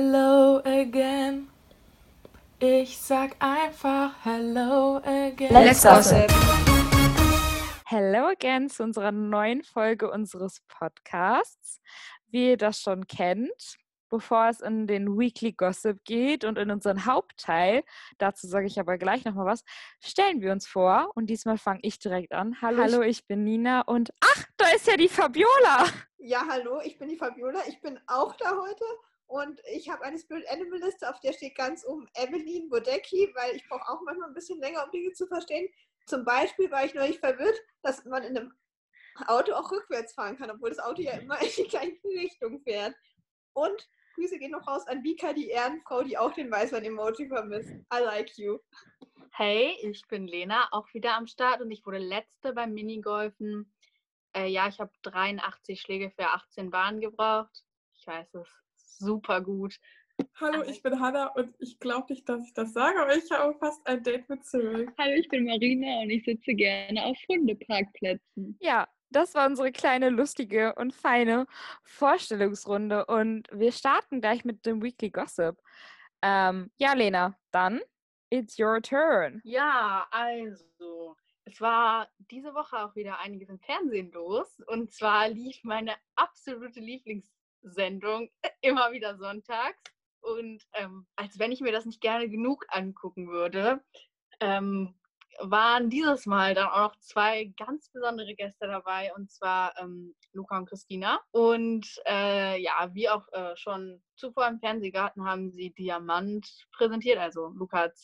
Hello again. Ich sag einfach Hello again. Let's gossip. Hello again zu unserer neuen Folge unseres Podcasts. Wie ihr das schon kennt, bevor es in den Weekly Gossip geht und in unseren Hauptteil, dazu sage ich aber gleich nochmal was, stellen wir uns vor und diesmal fange ich direkt an. Hallo, hallo, ich bin Nina und ach, da ist ja die Fabiola. Ja, hallo, ich bin die Fabiola. Ich bin auch da heute und ich habe eine Spirit Animal Liste, auf der steht ganz oben Evelyn Bodecki, weil ich brauche auch manchmal ein bisschen länger, um Dinge zu verstehen. Zum Beispiel war ich neulich verwirrt, dass man in einem Auto auch rückwärts fahren kann, obwohl das Auto ja immer in die gleiche Richtung fährt. Und Grüße gehen noch raus an Vika, die Ehrenfrau, die auch den Weißwein-Emoji vermisst. I like you. Hey, ich bin Lena, auch wieder am Start und ich wurde letzte beim Minigolfen. Äh, ja, ich habe 83 Schläge für 18 Bahnen gebraucht. Ich weiß es super gut. Hallo, ich bin Hanna und ich glaube nicht, dass ich das sage, aber ich habe fast ein Date mit Cyril. Hallo, ich bin Marina und ich sitze gerne auf Hundeparkplätzen. Ja, das war unsere kleine, lustige und feine Vorstellungsrunde und wir starten gleich mit dem Weekly Gossip. Ähm, ja, Lena, dann it's your turn. Ja, also, es war diese Woche auch wieder einiges im Fernsehen los und zwar lief meine absolute Lieblingssendung immer wieder sonntags und ähm, als wenn ich mir das nicht gerne genug angucken würde, ähm, waren dieses Mal dann auch noch zwei ganz besondere Gäste dabei, und zwar ähm, Luca und Christina. Und äh, ja, wie auch äh, schon zuvor im Fernsehgarten haben sie Diamant präsentiert. Also Luca hat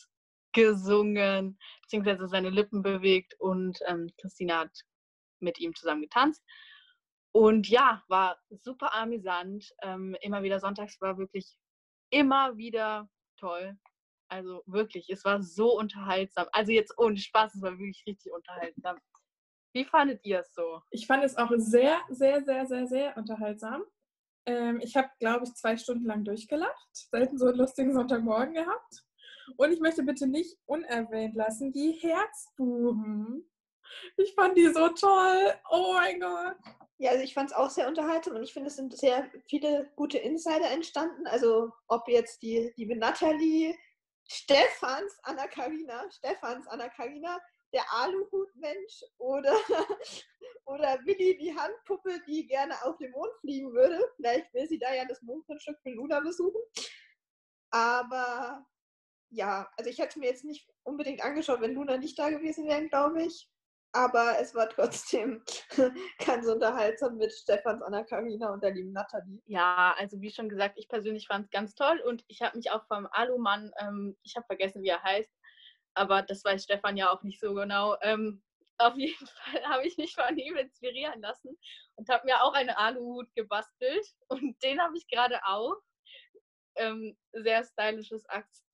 gesungen, beziehungsweise seine Lippen bewegt und ähm, Christina hat mit ihm zusammen getanzt. Und ja, war super amüsant. Ähm, immer wieder sonntags war wirklich immer wieder toll. Also wirklich, es war so unterhaltsam. Also jetzt ohne Spaß, es war wirklich richtig unterhaltsam. Wie fandet ihr es so? Ich fand es auch sehr, sehr, sehr, sehr, sehr unterhaltsam. Ähm, ich habe, glaube ich, zwei Stunden lang durchgelacht. Selten so einen lustigen Sonntagmorgen gehabt. Und ich möchte bitte nicht unerwähnt lassen, die Herzbuben. Ich fand die so toll. Oh mein Gott. Ja, also ich fand es auch sehr unterhaltsam und ich finde, es sind sehr viele gute Insider entstanden. Also ob jetzt die liebe Nathalie, Stefans Anna Karina, Stefans Anna Karina, der Aluhutmensch oder, oder Willi die Handpuppe, die gerne auf den Mond fliegen würde. Vielleicht will sie da ja das Mondgrundstück für Luna besuchen. Aber ja, also ich hätte mir jetzt nicht unbedingt angeschaut, wenn Luna nicht da gewesen wäre, glaube ich aber es war trotzdem ganz unterhaltsam mit Stefans Anna Karina und der lieben Nathalie. Ja, also wie schon gesagt, ich persönlich fand es ganz toll und ich habe mich auch vom Alumann, ähm, ich habe vergessen, wie er heißt, aber das weiß Stefan ja auch nicht so genau. Ähm, auf jeden Fall habe ich mich von ihm inspirieren lassen und habe mir auch einen Aluhut gebastelt und den habe ich gerade auch. Ähm, sehr stylisches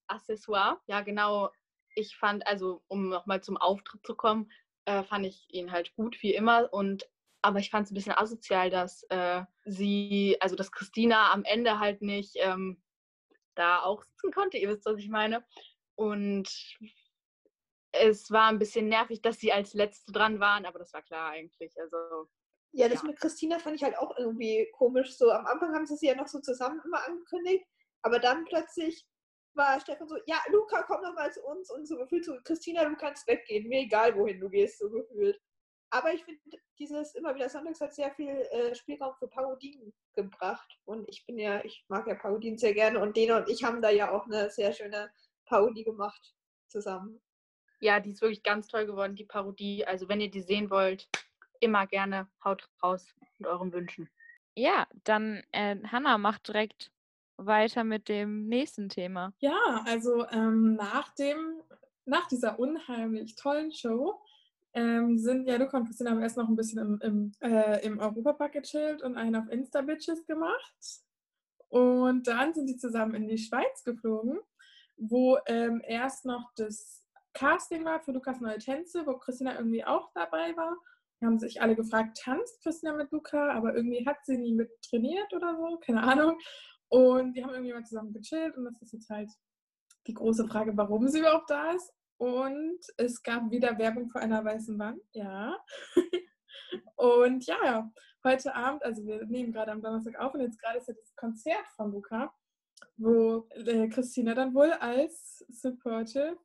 Accessoire. Ja, genau. Ich fand, also um nochmal zum Auftritt zu kommen, äh, fand ich ihn halt gut, wie immer. Und aber ich fand es ein bisschen asozial, dass äh, sie, also dass Christina am Ende halt nicht ähm, da auch sitzen konnte. Ihr wisst, was ich meine. Und es war ein bisschen nervig, dass sie als Letzte dran waren, aber das war klar eigentlich. Also ja, das ja. mit Christina fand ich halt auch irgendwie komisch. So am Anfang haben sie sie ja noch so zusammen immer angekündigt, aber dann plötzlich war Stefan so, ja, Luca, komm doch mal zu uns und so gefühlt so, Christina, du kannst weggehen, mir egal, wohin du gehst, so gefühlt. Aber ich finde, dieses immer wieder Sonntags hat sehr viel äh, Spielraum für Parodien gebracht. Und ich bin ja, ich mag ja Parodien sehr gerne und Dena und ich haben da ja auch eine sehr schöne Parodie gemacht zusammen. Ja, die ist wirklich ganz toll geworden, die Parodie. Also wenn ihr die sehen wollt, immer gerne haut raus mit euren Wünschen. Ja, dann äh, Hanna macht direkt weiter mit dem nächsten Thema. Ja, also ähm, nach dem, nach dieser unheimlich tollen Show ähm, sind ja Luca und Christina haben erst noch ein bisschen im, im, äh, im Europapark gechillt und einen auf Insta-Bitches gemacht. Und dann sind sie zusammen in die Schweiz geflogen, wo ähm, erst noch das Casting war für Lukas neue Tänze, wo Christina irgendwie auch dabei war. Die haben sich alle gefragt, tanzt Christina mit Luca, aber irgendwie hat sie nie mit trainiert oder so, keine Ahnung. Und die haben irgendwie mal zusammen gechillt und das ist jetzt halt die große Frage, warum sie überhaupt da ist. Und es gab wieder Werbung für einer weißen Wand, ja. und ja, heute Abend, also wir nehmen gerade am Donnerstag auf und jetzt gerade ist ja das Konzert von Luca. wo äh, Christina dann wohl als Supportive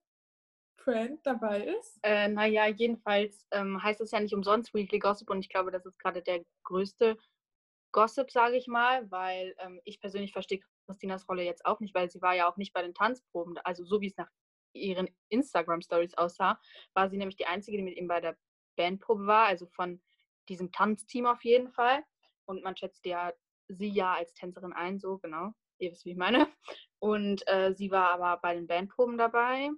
Friend dabei ist. Äh, naja, jedenfalls ähm, heißt es ja nicht umsonst Weekly Gossip und ich glaube, das ist gerade der größte Gossip, sage ich mal, weil ähm, ich persönlich verstehe Christinas Rolle jetzt auch nicht, weil sie war ja auch nicht bei den Tanzproben, also so wie es nach ihren Instagram-Stories aussah, war sie nämlich die Einzige, die mit ihm bei der Bandprobe war, also von diesem Tanzteam auf jeden Fall. Und man schätzt ja sie ja als Tänzerin ein, so genau. Ihr wisst, wie ich meine. Und äh, sie war aber bei den Bandproben dabei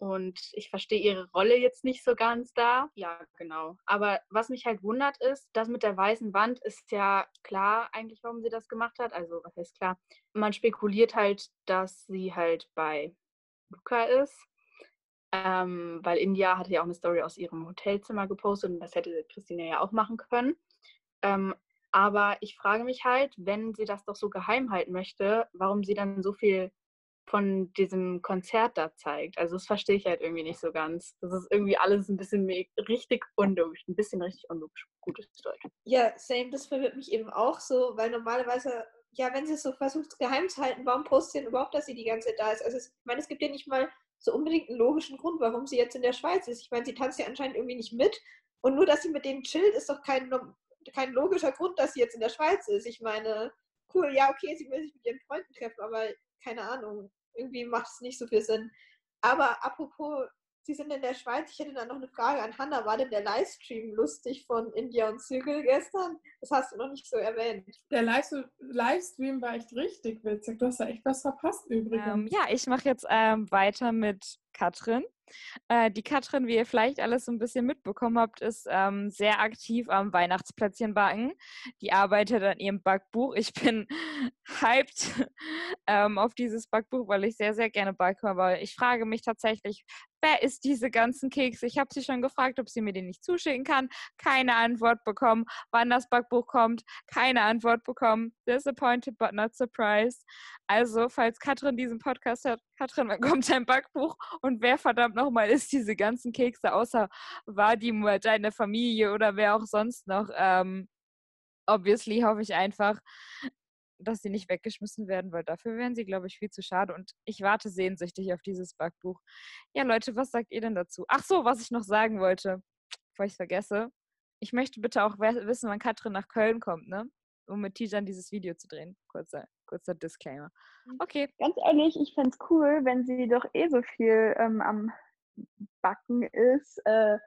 und ich verstehe ihre Rolle jetzt nicht so ganz da. Ja, genau. Aber was mich halt wundert ist, das mit der weißen Wand ist ja klar eigentlich, warum sie das gemacht hat. Also, was heißt klar? Man spekuliert halt, dass sie halt bei Luca ist. Ähm, weil India hatte ja auch eine Story aus ihrem Hotelzimmer gepostet und das hätte Christina ja auch machen können. Ähm, aber ich frage mich halt, wenn sie das doch so geheim halten möchte, warum sie dann so viel von diesem Konzert da zeigt. Also das verstehe ich halt irgendwie nicht so ganz. Das ist irgendwie alles ein bisschen richtig unlogisch, ein bisschen richtig unlogisch. Gutes Deutsch. Ja, same, das verwirrt mich eben auch so, weil normalerweise, ja, wenn sie es so versucht geheim zu halten, warum postet sie denn überhaupt, dass sie die ganze Zeit da ist? Also es, ich meine, es gibt ja nicht mal so unbedingt einen logischen Grund, warum sie jetzt in der Schweiz ist. Ich meine, sie tanzt ja anscheinend irgendwie nicht mit. Und nur, dass sie mit denen chillt, ist doch kein, kein logischer Grund, dass sie jetzt in der Schweiz ist. Ich meine, cool, ja, okay, sie will sich mit ihren Freunden treffen, aber keine Ahnung irgendwie macht es nicht so viel Sinn. Aber apropos, Sie sind in der Schweiz, ich hätte da noch eine Frage an Hanna. War denn der Livestream lustig von India und Zügel gestern? Das hast du noch nicht so erwähnt. Der Livestream war echt richtig witzig. Du hast da echt was verpasst übrigens. Ähm, ja, ich mache jetzt ähm, weiter mit Katrin. Äh, die Katrin, wie ihr vielleicht alles so ein bisschen mitbekommen habt, ist ähm, sehr aktiv am Weihnachtsplätzchen backen. Die arbeitet an ihrem Backbuch. Ich bin hyped ähm, auf dieses Backbuch, weil ich sehr, sehr gerne backe. Aber ich frage mich tatsächlich, wer ist diese ganzen Kekse? Ich habe sie schon gefragt, ob sie mir den nicht zuschicken kann. Keine Antwort bekommen. Wann das Backbuch kommt, keine Antwort bekommen. Disappointed but not surprised. Also, falls Katrin diesen Podcast hat, Katrin, wann kommt dein Backbuch? Und wer verdammt nochmal ist diese ganzen Kekse, außer Vadim oder deine Familie oder wer auch sonst noch? Ähm, obviously hoffe ich einfach, dass sie nicht weggeschmissen werden, weil dafür wären sie, glaube ich, viel zu schade. Und ich warte sehnsüchtig auf dieses Backbuch. Ja, Leute, was sagt ihr denn dazu? Ach so, was ich noch sagen wollte, bevor ich es vergesse. Ich möchte bitte auch wissen, wann Katrin nach Köln kommt, ne? Um mit Tijan dieses Video zu drehen. Kurzer, kurzer Disclaimer. Hm. Okay. Ganz ehrlich, ich fände es cool, wenn sie doch eh so viel ähm, am Backen ist. Äh,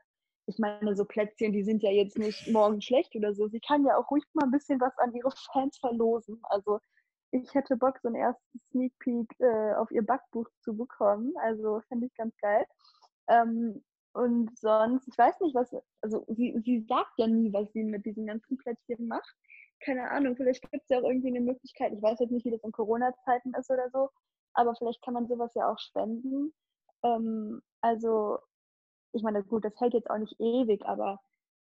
ich meine, so Plätzchen, die sind ja jetzt nicht morgen schlecht oder so. Sie kann ja auch ruhig mal ein bisschen was an ihre Fans verlosen. Also ich hätte Bock, so einen ersten Sneak Peek äh, auf ihr Backbuch zu bekommen. Also fände ich ganz geil. Ähm, und sonst, ich weiß nicht, was, also sie, sie sagt ja nie, was sie mit diesen ganzen Plätzchen macht. Keine Ahnung, vielleicht gibt es ja auch irgendwie eine Möglichkeit. Ich weiß jetzt nicht, wie das in Corona-Zeiten ist oder so, aber vielleicht kann man sowas ja auch spenden. Ähm, also ich meine, gut, das hält jetzt auch nicht ewig, aber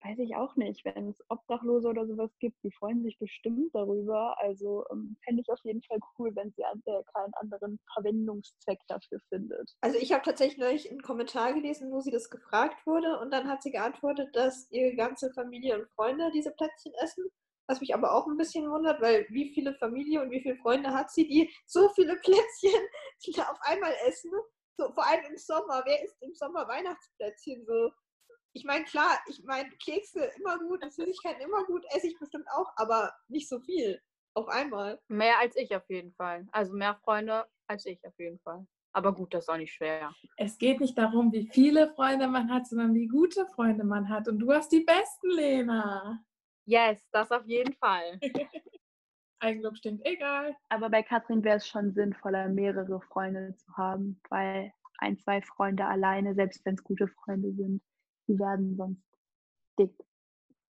weiß ich auch nicht, wenn es Obdachlose oder sowas gibt, die freuen sich bestimmt darüber. Also ähm, fände ich auf jeden Fall cool, wenn sie äh, keinen anderen Verwendungszweck dafür findet. Also ich habe tatsächlich einen Kommentar gelesen, wo sie das gefragt wurde und dann hat sie geantwortet, dass ihre ganze Familie und Freunde diese Plätzchen essen. Was mich aber auch ein bisschen wundert, weil wie viele Familie und wie viele Freunde hat sie, die so viele Plätzchen auf einmal essen? So, vor allem im Sommer. Wer isst im Sommer Weihnachtsplätzchen so? Ich meine, klar, ich meine, Kekse immer gut, Süßigkeiten immer gut, esse ich bestimmt auch, aber nicht so viel auf einmal. Mehr als ich auf jeden Fall. Also mehr Freunde als ich auf jeden Fall. Aber gut, das ist auch nicht schwer. Es geht nicht darum, wie viele Freunde man hat, sondern wie gute Freunde man hat. Und du hast die besten, Lena. Yes, das auf jeden Fall. Eigenlob stinkt, egal. Aber bei Katrin wäre es schon sinnvoller, mehrere Freunde zu haben, weil ein, zwei Freunde alleine, selbst wenn es gute Freunde sind, die werden sonst dick,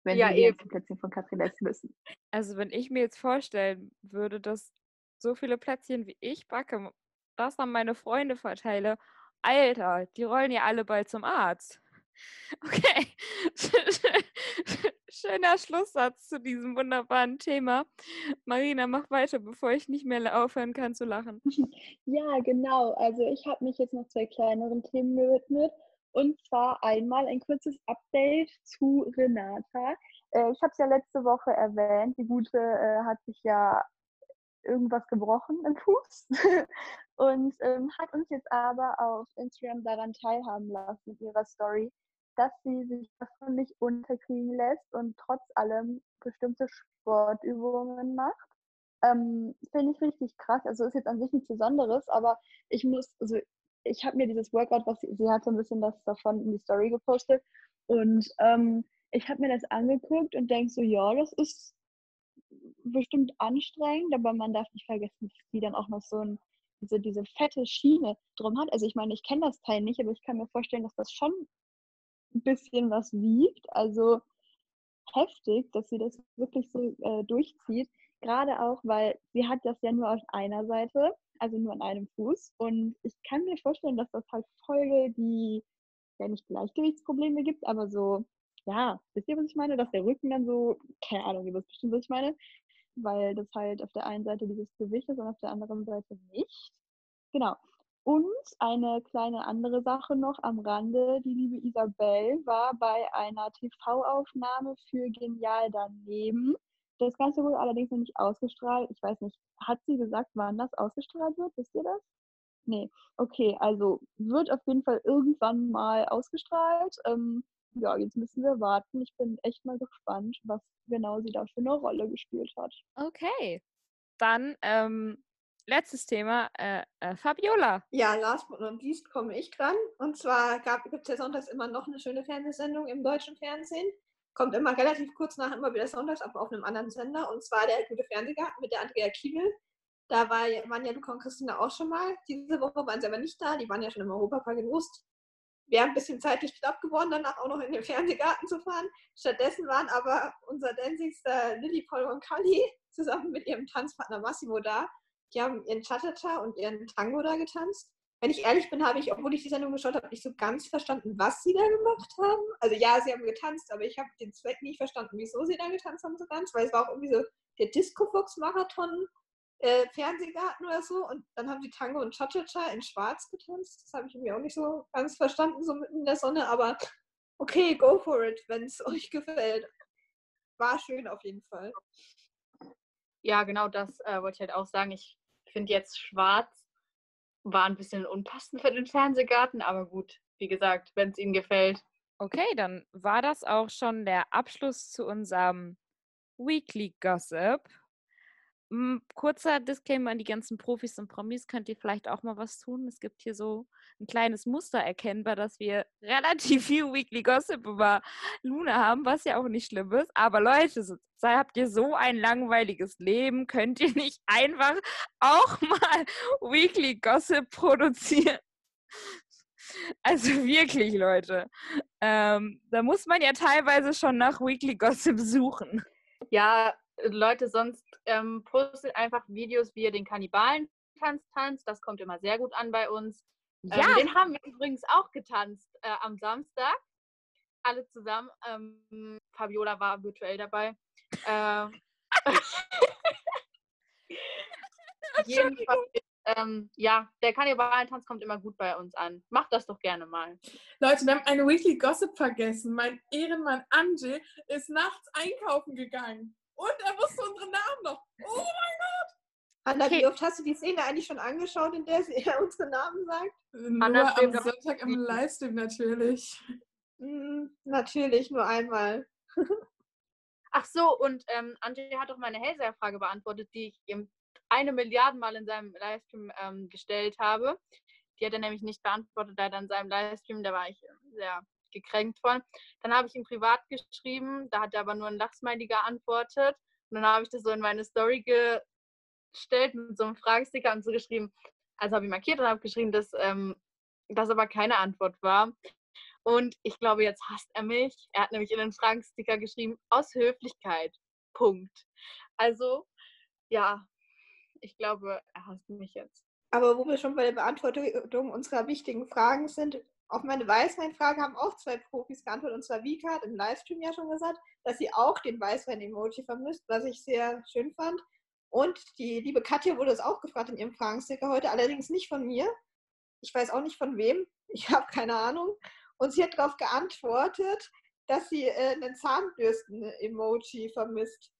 wenn Ja, sie die eben. ganzen Plätzchen von Katrin essen müssen. Also wenn ich mir jetzt vorstellen würde, dass so viele Plätzchen wie ich backe, das an meine Freunde verteile, Alter, die rollen ja alle bald zum Arzt. Okay. Schöner Schlusssatz zu diesem wunderbaren Thema. Marina, mach weiter, bevor ich nicht mehr aufhören kann zu lachen. Ja, genau. Also ich habe mich jetzt noch zwei kleineren Themen gewidmet. Und zwar einmal ein kurzes Update zu Renata. Äh, ich habe es ja letzte Woche erwähnt. Die Gute äh, hat sich ja irgendwas gebrochen im Fuß und ähm, hat uns jetzt aber auf Instagram daran teilhaben lassen mit ihrer Story, dass sie sich davon nicht unterkriegen lässt und trotz allem bestimmte Sportübungen macht. Ähm, Finde ich richtig krass. Also ist jetzt an sich nichts Besonderes, aber ich muss, also ich habe mir dieses Workout, was sie, sie hat so ein bisschen das davon in die Story gepostet und ähm, ich habe mir das angeguckt und denke so, ja, das ist bestimmt anstrengend, aber man darf nicht vergessen, dass die dann auch noch so ein, diese, diese fette Schiene drum hat. Also ich meine, ich kenne das Teil nicht, aber ich kann mir vorstellen, dass das schon ein bisschen was wiegt. Also heftig, dass sie das wirklich so äh, durchzieht. Gerade auch, weil sie hat das ja nur auf einer Seite, also nur an einem Fuß. Und ich kann mir vorstellen, dass das halt voll die, ja nicht Gleichgewichtsprobleme gibt, aber so, ja, wisst ihr, was ich meine? Dass der Rücken dann so, keine Ahnung, ihr wisst bestimmt, was ich meine. Weil das halt auf der einen Seite dieses Gewicht ist und auf der anderen Seite nicht. Genau. Und eine kleine andere Sache noch am Rande. Die liebe Isabel war bei einer TV-Aufnahme für Genial daneben. Das Ganze wurde allerdings noch nicht ausgestrahlt. Ich weiß nicht, hat sie gesagt, wann das ausgestrahlt wird? Wisst ihr das? Nee. Okay, also wird auf jeden Fall irgendwann mal ausgestrahlt. Ähm, ja, jetzt müssen wir warten. Ich bin echt mal gespannt, was genau sie da für eine Rolle gespielt hat. Okay. Dann ähm, letztes Thema, äh, äh, Fabiola. Ja, last but not least komme ich dran. Und zwar gibt es ja sonntags immer noch eine schöne Fernsehsendung im deutschen Fernsehen. Kommt immer relativ kurz nach, immer wieder sonntags, aber auf einem anderen Sender. Und zwar der gute Fernsehgarten mit der Andrea Kiebel. Da war, waren ja Luca und Christina auch schon mal. Diese Woche waren sie aber nicht da. Die waren ja schon im Europapark in Ost wäre ein bisschen zeitlich knapp geworden, danach auch noch in den Fernsehgarten zu fahren. Stattdessen waren aber unser Dancingster Lilly, Paul und Kali zusammen mit ihrem Tanzpartner Massimo da. Die haben ihren Cha-Cha-Cha und ihren Tango da getanzt. Wenn ich ehrlich bin, habe ich, obwohl ich die Sendung geschaut habe, nicht so ganz verstanden, was sie da gemacht haben. Also ja, sie haben getanzt, aber ich habe den Zweck nicht verstanden, wieso sie da getanzt haben so ganz, weil es war auch irgendwie so der Disco-Fox-Marathon äh, Fernsehgarten oder so und dann haben die Tango und Cha-Cha-Cha in schwarz getanzt. Das habe ich irgendwie auch nicht so ganz verstanden, so mitten in der Sonne, aber okay, go for it, wenn es euch gefällt. War schön auf jeden Fall. Ja, genau das äh, wollte ich halt auch sagen. Ich finde jetzt schwarz war ein bisschen unpassend für den Fernsehgarten, aber gut, wie gesagt, wenn es Ihnen gefällt. Okay, dann war das auch schon der Abschluss zu unserem Weekly Gossip. Kurzer Disclaimer an die ganzen Profis und Promis, könnt ihr vielleicht auch mal was tun? Es gibt hier so ein kleines Muster erkennbar, dass wir relativ viel Weekly Gossip über Luna haben, was ja auch nicht schlimm ist. Aber Leute, so, habt ihr so ein langweiliges Leben, könnt ihr nicht einfach auch mal Weekly Gossip produzieren? Also wirklich, Leute. Ähm, da muss man ja teilweise schon nach Weekly Gossip suchen. Ja, Leute, sonst ähm, postet einfach Videos, wie ihr den Kannibalen-Tanz tanzt. Das kommt immer sehr gut an bei uns. Ähm, ja. Ähm, den haben wir übrigens auch getanzt äh, am Samstag. Alle zusammen. Ähm, Fabiola war virtuell dabei. Äh, jedenfalls, ähm, ja, der Kannibalentanz kommt immer gut bei uns an. Macht das doch gerne mal. Leute, wir haben eine Weekly Gossip vergessen. Mein Ehrenmann Angie ist nachts einkaufen gegangen. Und er wusste unseren Namen noch. Oh mein Gott! Anna, okay. wie oft hast du die Szene eigentlich schon angeschaut, in der er unsere Namen sagt? Nur Anna am Sonntag im Livestream natürlich. Mm, natürlich, nur einmal. Ach so, und ähm, André hat auch meine Hellseher-Frage beantwortet, die ich ihm eine Milliarde Mal in seinem Livestream ähm, gestellt habe. Die hat er nämlich nicht beantwortet, leider in seinem Livestream. Da war ich sehr gekränkt von. Dann habe ich ihm privat geschrieben, da hat er aber nur ein Lachsmiley geantwortet. Und dann habe ich das so in meine Story gestellt mit so einem Fragesticker und so geschrieben, also habe ich markiert und habe geschrieben, dass ähm, das aber keine Antwort war. Und ich glaube, jetzt hasst er mich. Er hat nämlich in den Fragesticker geschrieben, aus Höflichkeit. Punkt. Also, ja, ich glaube, er hasst mich jetzt. Aber wo wir schon bei der Beantwortung unserer wichtigen Fragen sind, auf meine Weißwein-Frage haben auch zwei Profis geantwortet, und zwar Vika hat im Livestream ja schon gesagt, dass sie auch den Weißwein-Emoji vermisst, was ich sehr schön fand. Und die liebe Katja wurde es auch gefragt in ihrem Fragensticker heute, allerdings nicht von mir. Ich weiß auch nicht von wem, ich habe keine Ahnung. Und sie hat darauf geantwortet, dass sie äh, einen Zahnbürsten-Emoji vermisst.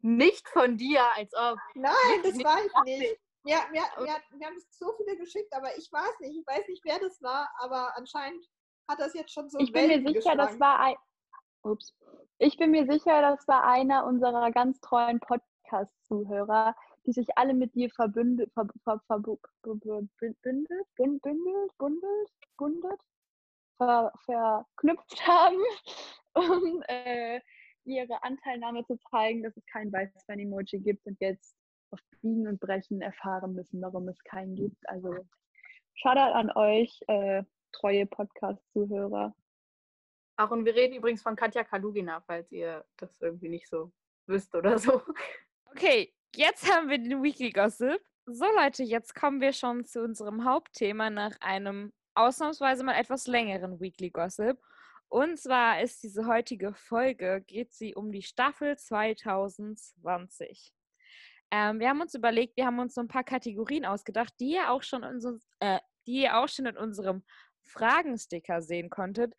nicht von dir, als ob. Nein, das war ich nicht. Ja, wir, wir, wir haben so viele geschickt, aber ich weiß nicht. Ich weiß nicht, wer das war, aber anscheinend hat das jetzt schon so Ich bin mir Wellen sicher, das war ein. Ups. Ich bin mir sicher, das war einer unserer ganz treuen Podcast-Zuhörer, die sich alle mit dir verbündet, ver, ver, ver, bu- bündelt, bün- bündelt, bundelt, bundet, ver, verknüpft haben, um äh, ihre Anteilnahme zu zeigen, dass es kein Weißwein-Emoji gibt und jetzt auf Biegen und Brechen erfahren müssen, warum es keinen gibt. Also Shoutout an euch, äh, treue Podcast-Zuhörer. Ach, und wir reden übrigens von Katja Kalugina, falls ihr das irgendwie nicht so wisst oder so. Okay, jetzt haben wir den Weekly Gossip. So Leute, jetzt kommen wir schon zu unserem Hauptthema nach einem ausnahmsweise mal etwas längeren Weekly Gossip. Und zwar ist diese heutige Folge, geht sie um die Staffel 2020. Ähm, wir haben uns überlegt, wir haben uns so ein paar Kategorien ausgedacht, die ihr auch schon in, so, äh, die ihr auch schon in unserem Fragensticker sehen konntet.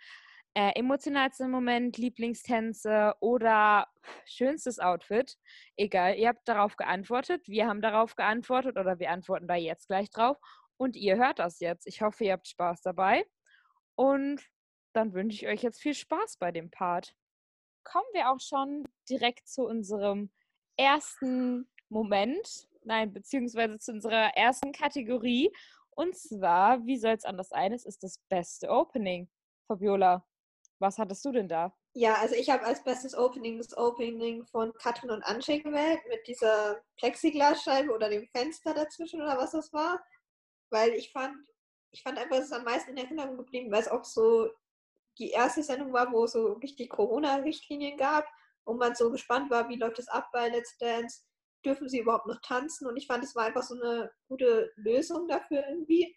Äh, emotionalster Moment, Lieblingstänze oder schönstes Outfit. Egal, ihr habt darauf geantwortet, wir haben darauf geantwortet oder wir antworten da jetzt gleich drauf. Und ihr hört das jetzt. Ich hoffe, ihr habt Spaß dabei. Und dann wünsche ich euch jetzt viel Spaß bei dem Part. Kommen wir auch schon direkt zu unserem ersten Moment, nein, beziehungsweise zu unserer ersten Kategorie. Und zwar, wie soll es anders sein? Es ist das beste Opening. Fabiola, was hattest du denn da? Ja, also ich habe als bestes Opening das Opening von Katrin und Ansche gewählt mit dieser Plexiglasscheibe oder dem Fenster dazwischen oder was das war. Weil ich fand, ich fand einfach, es ist am meisten in Erinnerung geblieben, weil es auch so die erste Sendung war, wo es so richtig Corona-Richtlinien gab und man so gespannt war, wie läuft es ab bei Let's Dance, dürfen sie überhaupt noch tanzen und ich fand, es war einfach so eine gute Lösung dafür irgendwie.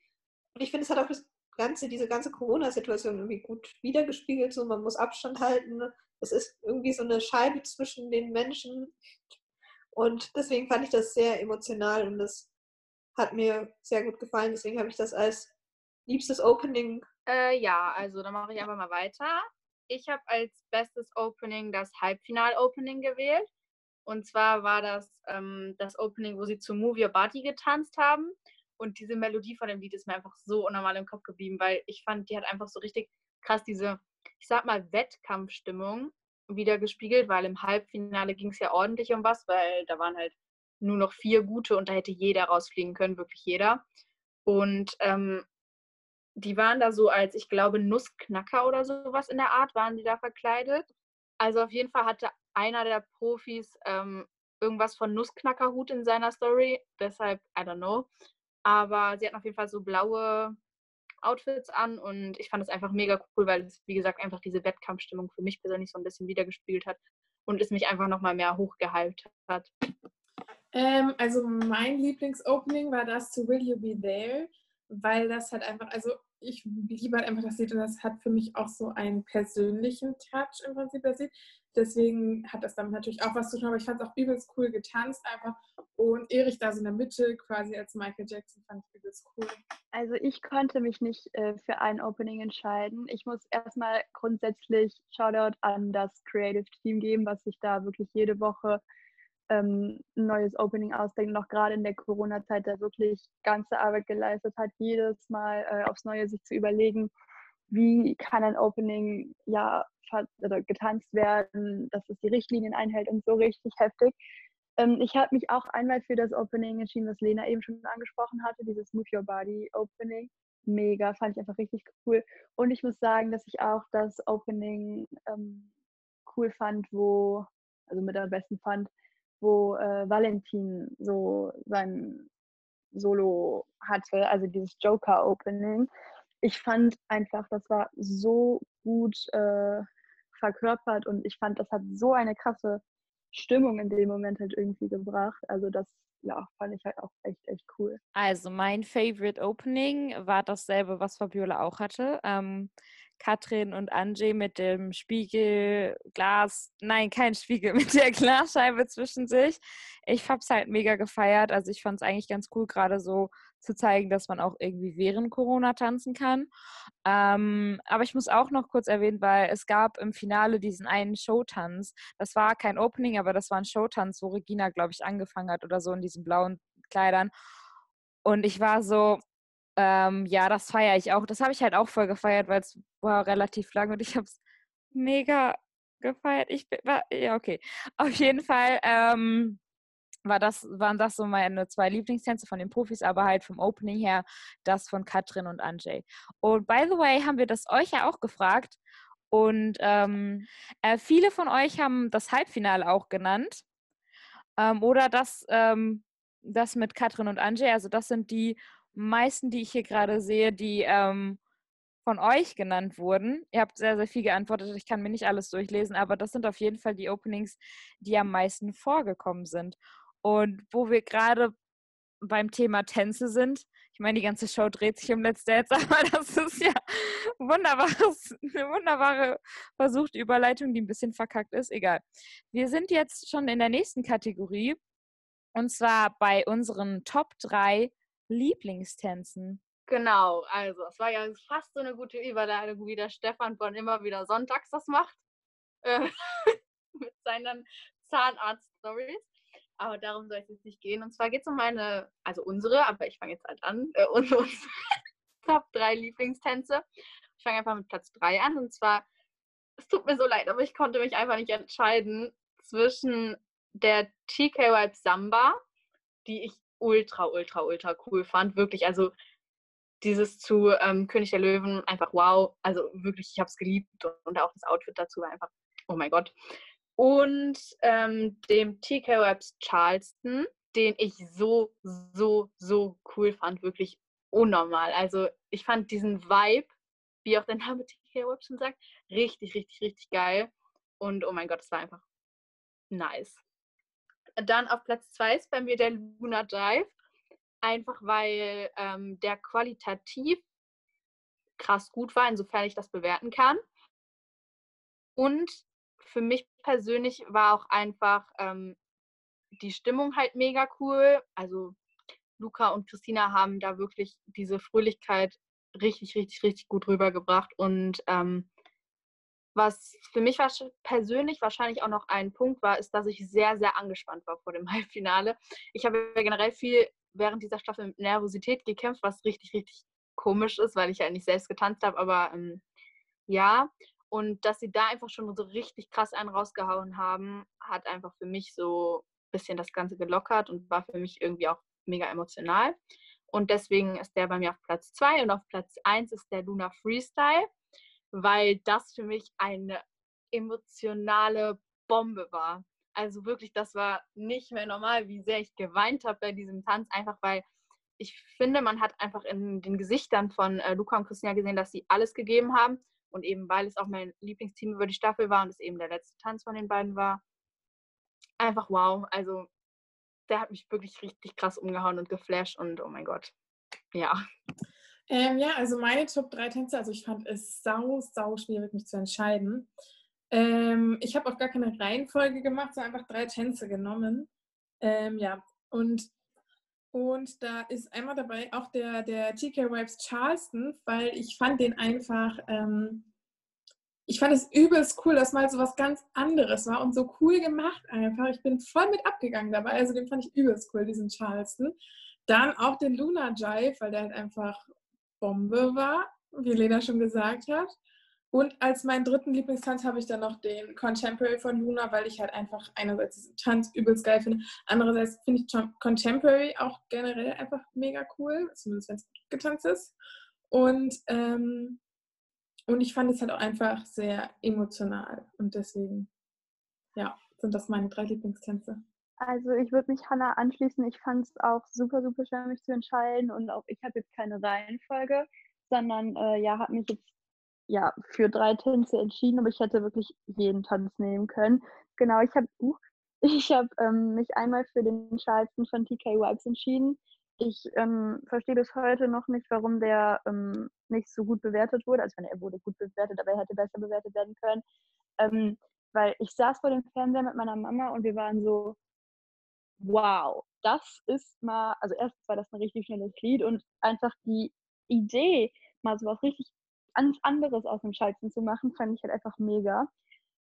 Und ich finde, es hat auch das ganze, diese ganze Corona-Situation irgendwie gut wiedergespiegelt, so man muss Abstand halten, es ist irgendwie so eine Scheibe zwischen den Menschen und deswegen fand ich das sehr emotional und das hat mir sehr gut gefallen, deswegen habe ich das als liebstes Opening Äh, ja, also dann mache ich einfach mal weiter. Ich habe als bestes Opening das Halbfinal-Opening gewählt. Und zwar war das ähm, das Opening, wo sie zu Move Your Body getanzt haben. Und diese Melodie von dem Lied ist mir einfach so unnormal im Kopf geblieben, weil ich fand, die hat einfach so richtig krass diese, ich sag mal, Wettkampfstimmung wieder gespiegelt, weil im Halbfinale ging es ja ordentlich um was, weil da waren halt nur noch vier gute und da hätte jeder rausfliegen können, wirklich jeder. Und ähm, die waren da so als, ich glaube, Nussknacker oder sowas in der Art, waren die da verkleidet. Also auf jeden Fall hatte einer der Profis ähm, irgendwas von Nussknackerhut in seiner Story. Deshalb, I don't know. Aber sie hatten auf jeden Fall so blaue Outfits an und ich fand es einfach mega cool, weil es, wie gesagt, einfach diese Wettkampfstimmung für mich persönlich so ein bisschen wiedergespiegelt hat und es mich einfach nochmal mehr hochgehypt hat. Ähm, also mein Lieblingsopening war das zu Will You Be There, weil das halt einfach, also ich liebe halt einfach das Lied und das hat für mich auch so einen persönlichen Touch im Prinzip das Lied. Deswegen hat das damit natürlich auch was zu tun, aber ich fand es auch übelst cool getanzt einfach und Erich da so in der Mitte quasi als Michael Jackson fand ich übelst cool. Also ich konnte mich nicht äh, für ein Opening entscheiden. Ich muss erstmal grundsätzlich Shoutout an das Creative Team geben, was sich da wirklich jede Woche ähm, ein neues Opening ausdenkt, noch gerade in der Corona-Zeit da wirklich ganze Arbeit geleistet hat, jedes Mal äh, aufs Neue sich zu überlegen, wie kann ein Opening ja getanzt werden, dass es die Richtlinien einhält und so richtig heftig. Ähm, ich habe mich auch einmal für das Opening entschieden, was Lena eben schon angesprochen hatte, dieses Move Your Body Opening. Mega, fand ich einfach richtig cool. Und ich muss sagen, dass ich auch das Opening ähm, cool fand, wo, also mit am besten fand, wo äh, Valentin so sein Solo hatte, also dieses Joker-Opening. Ich fand einfach, das war so gut äh, verkörpert und ich fand, das hat so eine krasse Stimmung in dem Moment halt irgendwie gebracht. Also das, ja, fand ich halt auch echt, echt cool. Also mein Favorite Opening war dasselbe, was Fabiola auch hatte. Ähm, Katrin und Angie mit dem Spiegelglas, nein, kein Spiegel, mit der Glasscheibe zwischen sich. Ich habe es halt mega gefeiert. Also ich fand es eigentlich ganz cool, gerade so zu zeigen, dass man auch irgendwie während Corona tanzen kann. Ähm, aber ich muss auch noch kurz erwähnen, weil es gab im Finale diesen einen Showtanz. Das war kein Opening, aber das war ein Showtanz, wo Regina, glaube ich, angefangen hat oder so in diesen blauen Kleidern. Und ich war so, ähm, ja, das feiere ich auch. Das habe ich halt auch voll gefeiert, weil es war relativ lang und ich habe es mega gefeiert. Ich bin, war, ja, okay. Auf jeden Fall ähm, war das, waren das so meine zwei Lieblingstänze von den Profis, aber halt vom Opening her das von Katrin und Anjay. Und by the way, haben wir das euch ja auch gefragt. Und ähm, äh, viele von euch haben das Halbfinale auch genannt. Ähm, oder das, ähm, das mit Katrin und Anjay. Also das sind die meisten, die ich hier gerade sehe, die ähm, von euch genannt wurden. Ihr habt sehr, sehr viel geantwortet. Ich kann mir nicht alles durchlesen, aber das sind auf jeden Fall die Openings, die am meisten vorgekommen sind. Und wo wir gerade beim Thema Tänze sind, ich meine, die ganze Show dreht sich um Let's Dance, aber das ist ja wunderbares, eine wunderbare versuchte Überleitung, die ein bisschen verkackt ist. Egal. Wir sind jetzt schon in der nächsten Kategorie und zwar bei unseren Top 3 Lieblingstänzen. Genau, also es war ja fast so eine gute Überleitung, wie der Stefan von immer wieder sonntags das macht. Äh, mit seinen Zahnarzt-Stories. Aber darum soll es jetzt nicht gehen. Und zwar geht es um meine, also unsere, aber ich fange jetzt halt an, äh, unsere Top 3 Lieblingstänze. Ich fange einfach mit Platz 3 an. Und zwar, es tut mir so leid, aber ich konnte mich einfach nicht entscheiden zwischen der TK Vibe Samba, die ich ultra, ultra, ultra cool fand. Wirklich, also dieses zu ähm, König der Löwen, einfach wow. Also wirklich, ich habe es geliebt und auch das Outfit dazu war einfach, oh mein Gott. Und ähm, dem TK Webs Charleston, den ich so, so, so cool fand. Wirklich unnormal. Also ich fand diesen Vibe, wie auch der Name TK Webs schon sagt, richtig, richtig, richtig geil. Und oh mein Gott, es war einfach nice. Dann auf Platz 2 ist bei mir der Luna Dive. Einfach weil ähm, der qualitativ krass gut war, insofern ich das bewerten kann. Und für mich persönlich war auch einfach ähm, die Stimmung halt mega cool. Also Luca und Christina haben da wirklich diese Fröhlichkeit richtig, richtig, richtig gut rübergebracht. Und ähm, was für mich persönlich wahrscheinlich auch noch ein Punkt war, ist, dass ich sehr, sehr angespannt war vor dem Halbfinale. Ich habe ja generell viel während dieser Staffel mit Nervosität gekämpft, was richtig, richtig komisch ist, weil ich ja nicht selbst getanzt habe, aber ähm, ja. Und dass sie da einfach schon so richtig krass einen rausgehauen haben, hat einfach für mich so ein bisschen das Ganze gelockert und war für mich irgendwie auch mega emotional. Und deswegen ist der bei mir auf Platz 2 und auf Platz 1 ist der Luna Freestyle, weil das für mich eine emotionale Bombe war. Also wirklich, das war nicht mehr normal, wie sehr ich geweint habe bei diesem Tanz, einfach weil ich finde, man hat einfach in den Gesichtern von äh, Luca und Christina gesehen, dass sie alles gegeben haben. Und eben weil es auch mein Lieblingsteam über die Staffel war und es eben der letzte Tanz von den beiden war. Einfach wow. Also der hat mich wirklich richtig krass umgehauen und geflasht und oh mein Gott. Ja. Ähm, ja, also meine Top 3 Tänze, also ich fand es sau, sau schwierig, mich zu entscheiden. Ähm, ich habe auch gar keine Reihenfolge gemacht, sondern einfach drei Tänze genommen. Ähm, ja, und, und da ist einmal dabei auch der, der TK Vibes Charleston, weil ich fand den einfach, ähm, ich fand es übelst cool, dass mal so was ganz anderes war und so cool gemacht einfach. Ich bin voll mit abgegangen dabei, also den fand ich übelst cool, diesen Charleston. Dann auch den Luna Jive, weil der halt einfach Bombe war, wie Lena schon gesagt hat. Und als meinen dritten Lieblingstanz habe ich dann noch den Contemporary von Luna, weil ich halt einfach einerseits diesen Tanz übelst geil finde, andererseits finde ich Contemporary auch generell einfach mega cool, zumindest wenn es getanzt ist. Und, ähm, und ich fand es halt auch einfach sehr emotional und deswegen, ja, sind das meine drei Lieblingstänze. Also ich würde mich Hannah anschließen. Ich fand es auch super, super schwer, mich zu entscheiden und auch ich habe jetzt keine Reihenfolge, sondern äh, ja, habe mich jetzt ja, für drei Tänze entschieden, aber ich hätte wirklich jeden Tanz nehmen können. Genau, ich habe uh, ich hab, ähm, mich einmal für den Charleston von TK Vibes entschieden. ich ähm, verstehe bis heute noch nicht, warum der ähm, nicht so gut bewertet wurde. Also, wenn er wurde gut bewertet, aber er hätte besser bewertet werden können. Ähm, weil ich saß vor dem Fernseher mit meiner Mama und wir waren so, wow, das ist mal, also erstens war das ein richtig schnelles Lied und einfach die Idee, mal so was richtig ganz anderes aus dem Schalzen zu machen, fand ich halt einfach mega.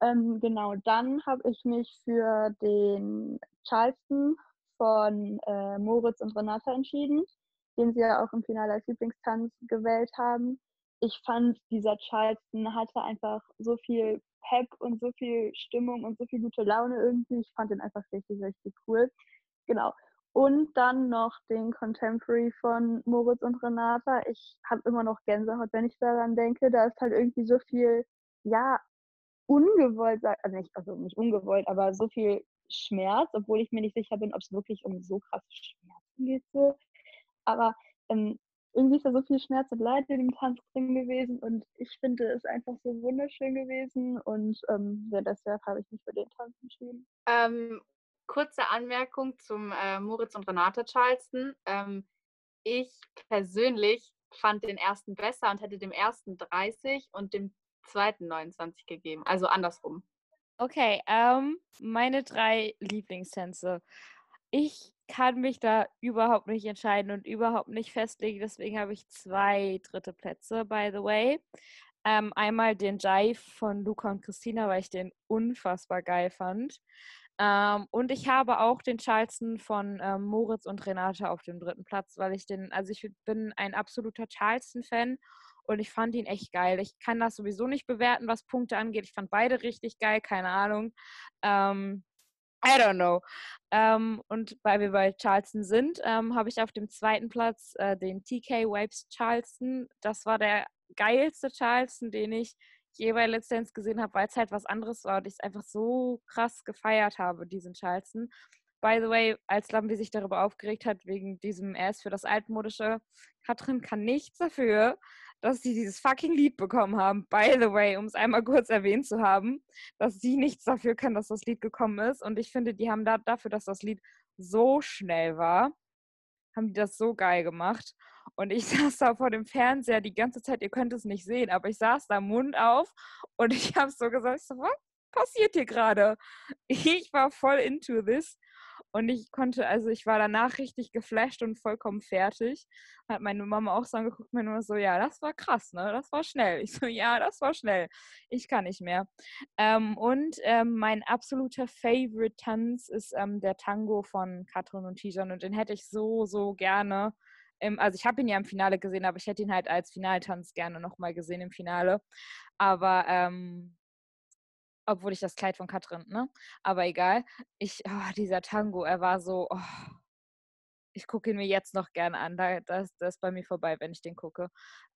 Ähm, genau, dann habe ich mich für den Charleston von äh, Moritz und Renata entschieden, den sie ja auch im Finale als Lieblingstanz gewählt haben. Ich fand, dieser Charleston hatte einfach so viel Pep und so viel Stimmung und so viel gute Laune irgendwie. Ich fand den einfach richtig, richtig cool. Genau. Und dann noch den Contemporary von Moritz und Renata. Ich habe immer noch Gänsehaut, wenn ich daran denke. Da ist halt irgendwie so viel, ja, ungewollt, also nicht, also nicht ungewollt, aber so viel Schmerz, obwohl ich mir nicht sicher bin, ob es wirklich um so krasse Schmerzen geht. So. Aber ähm, irgendwie ist da so viel Schmerz und Leid in dem Tanz drin gewesen und ich finde es einfach so wunderschön gewesen und ähm, deshalb habe ich mich für den Tanz entschieden. Ähm, kurze Anmerkung zum äh, Moritz und Renate Charleston. Ähm, ich persönlich fand den ersten besser und hätte dem ersten 30 und dem zweiten 29 gegeben. Also andersrum. Okay, ähm, meine drei Lieblingstänze. Ich kann mich da überhaupt nicht entscheiden und überhaupt nicht festlegen. Deswegen habe ich zwei dritte Plätze, by the way. Ähm, einmal den Jive von Luca und Christina, weil ich den unfassbar geil fand. Ähm, und ich habe auch den Charleston von ähm, Moritz und Renate auf dem dritten Platz, weil ich den, also ich bin ein absoluter Charleston-Fan und ich fand ihn echt geil. Ich kann das sowieso nicht bewerten, was Punkte angeht. Ich fand beide richtig geil, keine Ahnung. Ähm, I don't know. Ähm, und weil wir bei Charleston sind, ähm, habe ich auf dem zweiten Platz äh, den TK Wipes Charleston. Das war der geilste Charleston, den ich jeweils letztens gesehen habe, weil es halt was anderes war und ich es einfach so krass gefeiert habe, diesen Charleston. By the way, als Lambi sich darüber aufgeregt hat, wegen diesem ist für das Altmodische, Katrin kann nichts dafür, dass sie dieses fucking Lied bekommen haben. By the way, um es einmal kurz erwähnt zu haben, dass sie nichts dafür kann, dass das Lied gekommen ist. Und ich finde, die haben da dafür, dass das Lied so schnell war, haben die das so geil gemacht. Und ich saß da vor dem Fernseher die ganze Zeit, ihr könnt es nicht sehen, aber ich saß da Mund auf und ich habe so gesagt, so, was passiert hier gerade? Ich war voll into this. Und ich konnte, also ich war danach richtig geflasht und vollkommen fertig. Hat meine Mama auch so angeguckt, mir nur so, ja, das war krass, ne? Das war schnell. Ich so, ja, das war schnell. Ich kann nicht mehr. Ähm, und ähm, mein absoluter Favorite Tanz ist ähm, der Tango von Katrin und Tijan. Und den hätte ich so, so gerne. Im, also ich habe ihn ja im Finale gesehen, aber ich hätte ihn halt als Finaltanz gerne nochmal gesehen im Finale. Aber ähm, obwohl ich das Kleid von Katrin, ne? Aber egal. Ich, oh, dieser Tango, er war so, oh, ich gucke ihn mir jetzt noch gerne an. Da, das, das ist bei mir vorbei, wenn ich den gucke.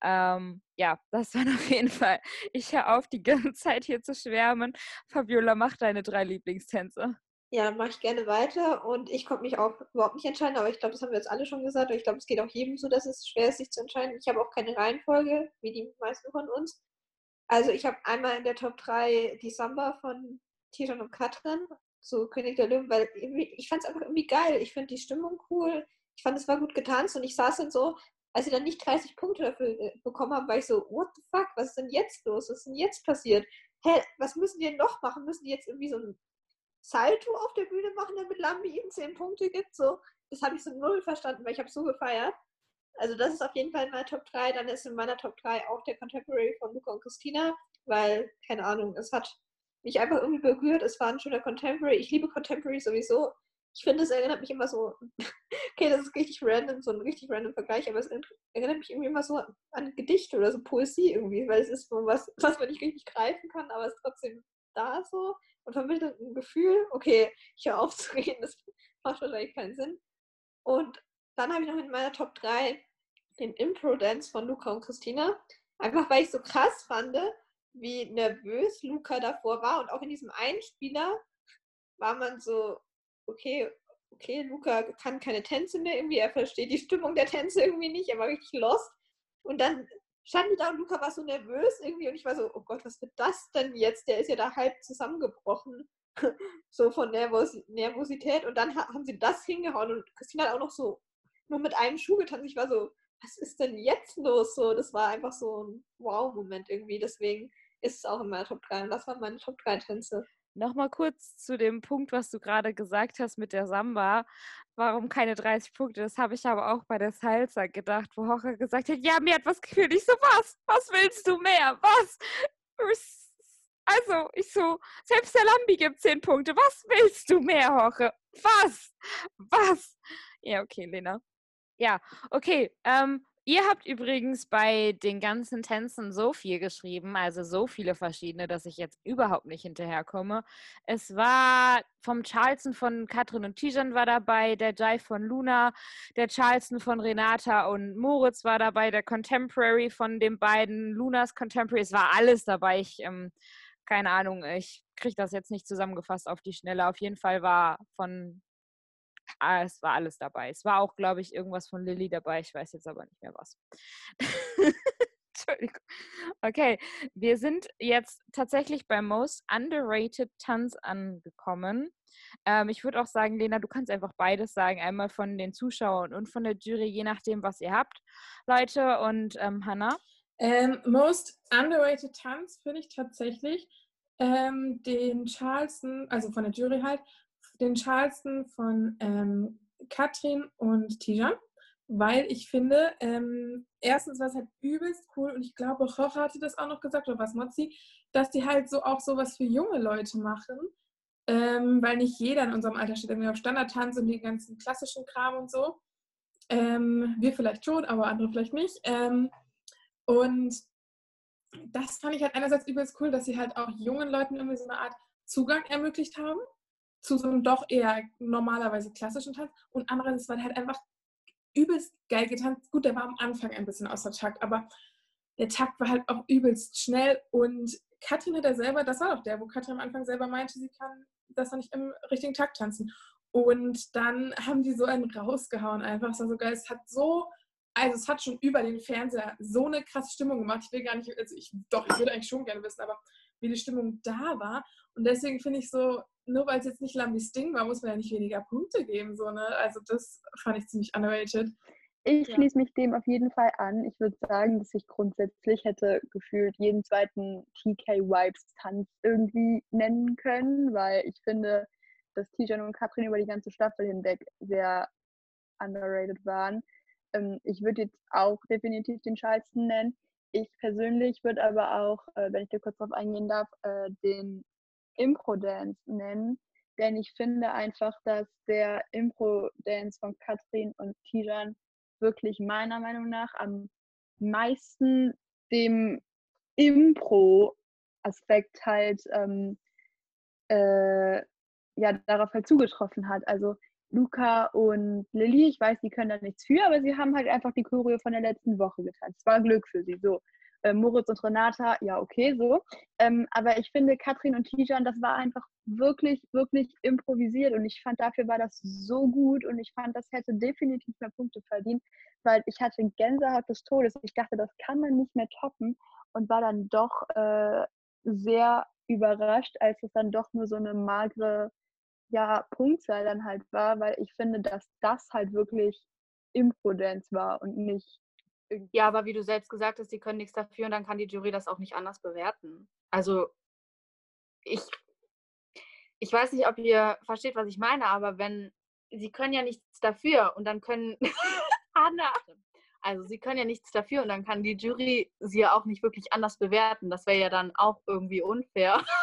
Ähm, ja, das war auf jeden Fall. Ich höre auf, die ganze Zeit hier zu schwärmen. Fabiola, mach deine drei Lieblingstänze. Ja, mache ich gerne weiter und ich konnte mich auch überhaupt nicht entscheiden, aber ich glaube, das haben wir jetzt alle schon gesagt. Ich glaube, es geht auch jedem so, dass es schwer ist, sich zu entscheiden. Ich habe auch keine Reihenfolge, wie die meisten von uns. Also ich habe einmal in der Top 3 die Samba von Tijan und Katrin, so König der Löwen, weil ich fand es einfach irgendwie geil. Ich finde die Stimmung cool. Ich fand, es war gut getanzt und ich saß dann so, als sie dann nicht 30 Punkte dafür äh, bekommen haben, war ich so, what the fuck, was ist denn jetzt los? Was ist denn jetzt passiert? Hä, was müssen denn noch machen? Müssen die jetzt irgendwie so ein Salto auf der Bühne machen, damit Lambi ihm 10 Punkte gibt? So, das habe ich so null verstanden, weil ich habe so gefeiert. Also das ist auf jeden Fall in meiner Top 3. Dann ist in meiner Top 3 auch der Contemporary von Luca und Christina, weil, keine Ahnung, es hat mich einfach irgendwie berührt. Es war ein schöner Contemporary. Ich liebe Contemporary sowieso. Ich finde, es erinnert mich immer so, okay, das ist richtig random, so ein richtig random Vergleich, aber es erinnert mich irgendwie immer so an Gedichte oder so Poesie irgendwie, weil es ist so was, was man nicht richtig greifen kann, aber es ist trotzdem da so und vermittelt ein Gefühl, okay, ich höre auf zu reden, das macht wahrscheinlich keinen Sinn. Und dann habe ich noch in meiner Top 3 den Impro-Dance von Luca und Christina. Einfach weil ich so krass fand, wie nervös Luca davor war. Und auch in diesem Einspieler war man so, okay, okay, Luca kann keine Tänze mehr irgendwie, er versteht die Stimmung der Tänze irgendwie nicht, er war richtig lost. Und dann stand ich da und Luca war so nervös irgendwie und ich war so, oh Gott, was wird das denn jetzt? Der ist ja da halb zusammengebrochen, so von Nervos Nervosität. Und dann haben sie das hingehauen und Christina hat auch noch so nur mit einem Schuh getanzt. Ich war so, was ist denn jetzt los? So, das war einfach so ein Wow-Moment irgendwie. Deswegen ist es auch in meiner Top 3. Und das waren meine Top 3 Tänze. Nochmal kurz zu dem Punkt, was du gerade gesagt hast mit der Samba. Warum keine 30 Punkte? Das habe ich aber auch bei der Salsa gedacht, wo Hocher gesagt hat, ja, mir hat was gefühlt. Ich so, was? Was willst du mehr? Was? Also, ich so, selbst der Lambi gibt 10 Punkte. Was willst du mehr, Hoche? Was? Was? Ja, okay, Lena. Ja, okay. Ähm, Ihr habt übrigens bei den ganzen Tänzen so viel geschrieben, also so viele verschiedene, dass ich jetzt überhaupt nicht hinterherkomme. Es war vom Charleston von Katrin und Tijan war dabei, der Jai von Luna, der Charleston von Renata und Moritz war dabei, der Contemporary von den beiden, Lunas Contemporary, es war alles dabei. Ich, ähm, keine Ahnung, ich kriege das jetzt nicht zusammengefasst auf die Schnelle. Auf jeden Fall war von ah, es war alles dabei. Es war auch, glaube ich, irgendwas von Lilly dabei. Ich weiß jetzt aber nicht mehr was. Entschuldigung. Okay, wir sind jetzt tatsächlich beim Most Underrated Tanz angekommen. Ähm, ich würde auch sagen, Lena, du kannst einfach beides sagen. Einmal von den Zuschauern und von der Jury, je nachdem, was ihr habt, Leute. Und ähm, Hannah? Ähm, most Underrated Tanz finde ich tatsächlich ähm, den Charleston, also von der Jury halt, den Charleston von ähm, Katrin und Tijan, weil ich finde, ähm, erstens war es halt übelst cool und ich glaube, Roch hatte das auch noch gesagt, oder was, Mozzi, dass die halt so auch sowas für junge Leute machen, ähm, weil nicht jeder in unserem Alter steht irgendwie auf Standardtanz und den ganzen klassischen Kram und so. Ähm, wir vielleicht schon, aber andere vielleicht nicht. Ähm, und das fand ich halt einerseits übelst cool, dass sie halt auch jungen Leuten irgendwie so eine Art Zugang ermöglicht haben zu so einem doch eher normalerweise klassischen Tanz. Und andererseits war der halt einfach übelst geil getanzt. Gut, der war am Anfang ein bisschen außer Takt, aber der Takt war halt auch übelst schnell. Und Katrin hat ja selber, das war doch der, wo Katrin am Anfang selber meinte, sie kann das noch nicht im richtigen Takt tanzen. Und dann haben die so einen rausgehauen einfach. Es war so geil. Es hat so, also es hat schon über den Fernseher so eine krasse Stimmung gemacht. Ich will gar nicht, also ich, doch, ich würde eigentlich schon gerne wissen, aber wie die Stimmung da war. Und deswegen finde ich so, nur weil es jetzt nicht Lambis Ding war, muss man ja nicht weniger Punkte geben. So, ne? Also das fand ich ziemlich underrated. Ich ja. schließe mich dem auf jeden Fall an. Ich würde sagen, dass ich grundsätzlich hätte gefühlt jeden zweiten TK-Vibes-Tanz irgendwie nennen können, weil ich finde, dass Tijan und Katrin über die ganze Staffel hinweg sehr underrated waren. Ähm, ich würde jetzt auch definitiv den Charleston nennen. Ich persönlich würde aber auch, äh, wenn ich dir kurz darauf eingehen darf, äh, den Impro-Dance nennen, denn ich finde einfach, dass der Impro-Dance von Katrin und Tijan wirklich meiner Meinung nach am meisten dem Impro-Aspekt halt ähm, äh, ja darauf halt zugetroffen hat. Also Luca und Lilly, ich weiß, die können da nichts für, aber sie haben halt einfach die Choreo von der letzten Woche getanzt. Es war Glück für sie. So äh, Moritz und Renata, ja, okay, so. Ähm, aber ich finde, Katrin und Tijan, das war einfach wirklich, wirklich improvisiert und ich fand, dafür war das so gut und ich fand, das hätte definitiv mehr Punkte verdient, weil ich hatte Gänsehaut des Todes. Ich dachte, das kann man nicht mehr toppen und war dann doch äh, sehr überrascht, als es dann doch nur so eine magere ja, Punktzahl dann halt war, weil ich finde, dass das halt wirklich Impro-Dance war und nicht ja, aber wie du selbst gesagt hast, die können nichts dafür und dann kann die Jury das auch nicht anders bewerten. Also ich, ich weiß nicht, ob ihr versteht, was ich meine, aber wenn sie können ja nichts dafür und dann können Anna, also sie können ja nichts dafür und dann kann die Jury sie ja auch nicht wirklich anders bewerten. Das wäre ja dann auch irgendwie unfair.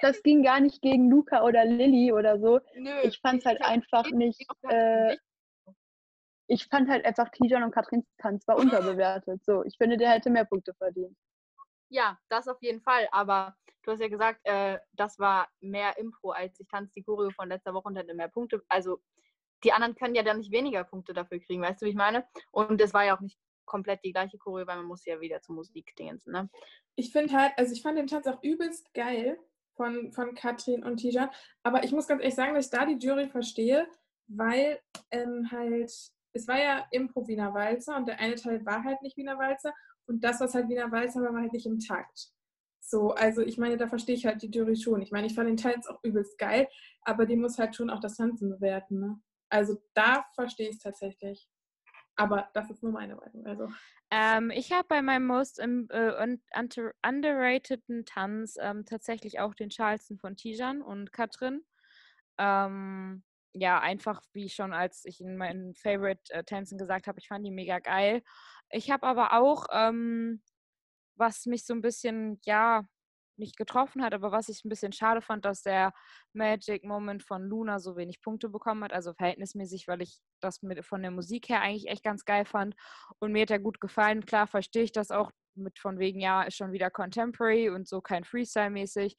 Das ging gar nicht gegen Luca oder Lilly oder so. Nö, ich fand es halt einfach nicht. Äh, ich fand halt einfach Tijan und Katrins Tanz war unterbewertet. So, ich finde, der hätte mehr Punkte verdient. Ja, das auf jeden Fall. Aber du hast ja gesagt, äh, das war mehr Impro als ich tanze die Choreo von letzter Woche und hätte mehr Punkte. Also die anderen können ja dann nicht weniger Punkte dafür kriegen, weißt du, wie ich meine? Und es war ja auch nicht komplett die gleiche Choreo, weil man muss ja wieder zur Musik dingensen, ne? Ich finde halt, also ich fand den Tanz auch übelst geil von, von Katrin und Tijan. Aber ich muss ganz ehrlich sagen, dass ich da die Jury verstehe, weil ähm, halt es war ja Impro Wiener Walzer und der eine Teil war halt nicht Wiener Walzer und das, was halt Wiener Walzer war, war halt nicht im Takt. So, also ich meine, da verstehe ich halt die Jury schon. Ich meine, ich fand den Teil jetzt auch übelst geil, aber die muss halt schon auch das Tanzen bewerten, ne? Also da verstehe ich es tatsächlich. Aber das ist nur meine Meinung. Also. Ähm, ich habe bei meinem most im, äh, un under underrateden Tanz ähm, tatsächlich auch den Charleston von Tijan und Katrin. Ähm, ja, einfach wie schon als ich in meinen Favorite äh, gesagt habe, ich fand die mega geil. Ich habe aber auch, ähm, was mich so ein bisschen, ja, nicht getroffen hat, aber was ich ein bisschen schade fand, dass der Magic Moment von Luna so wenig Punkte bekommen hat, also verhältnismäßig, weil ich das mit von der Musik her eigentlich echt ganz geil fand und mir hat er gut gefallen. Klar verstehe ich das auch mit von wegen, ja, ist schon wieder Contemporary und so kein Freestyle-mäßig,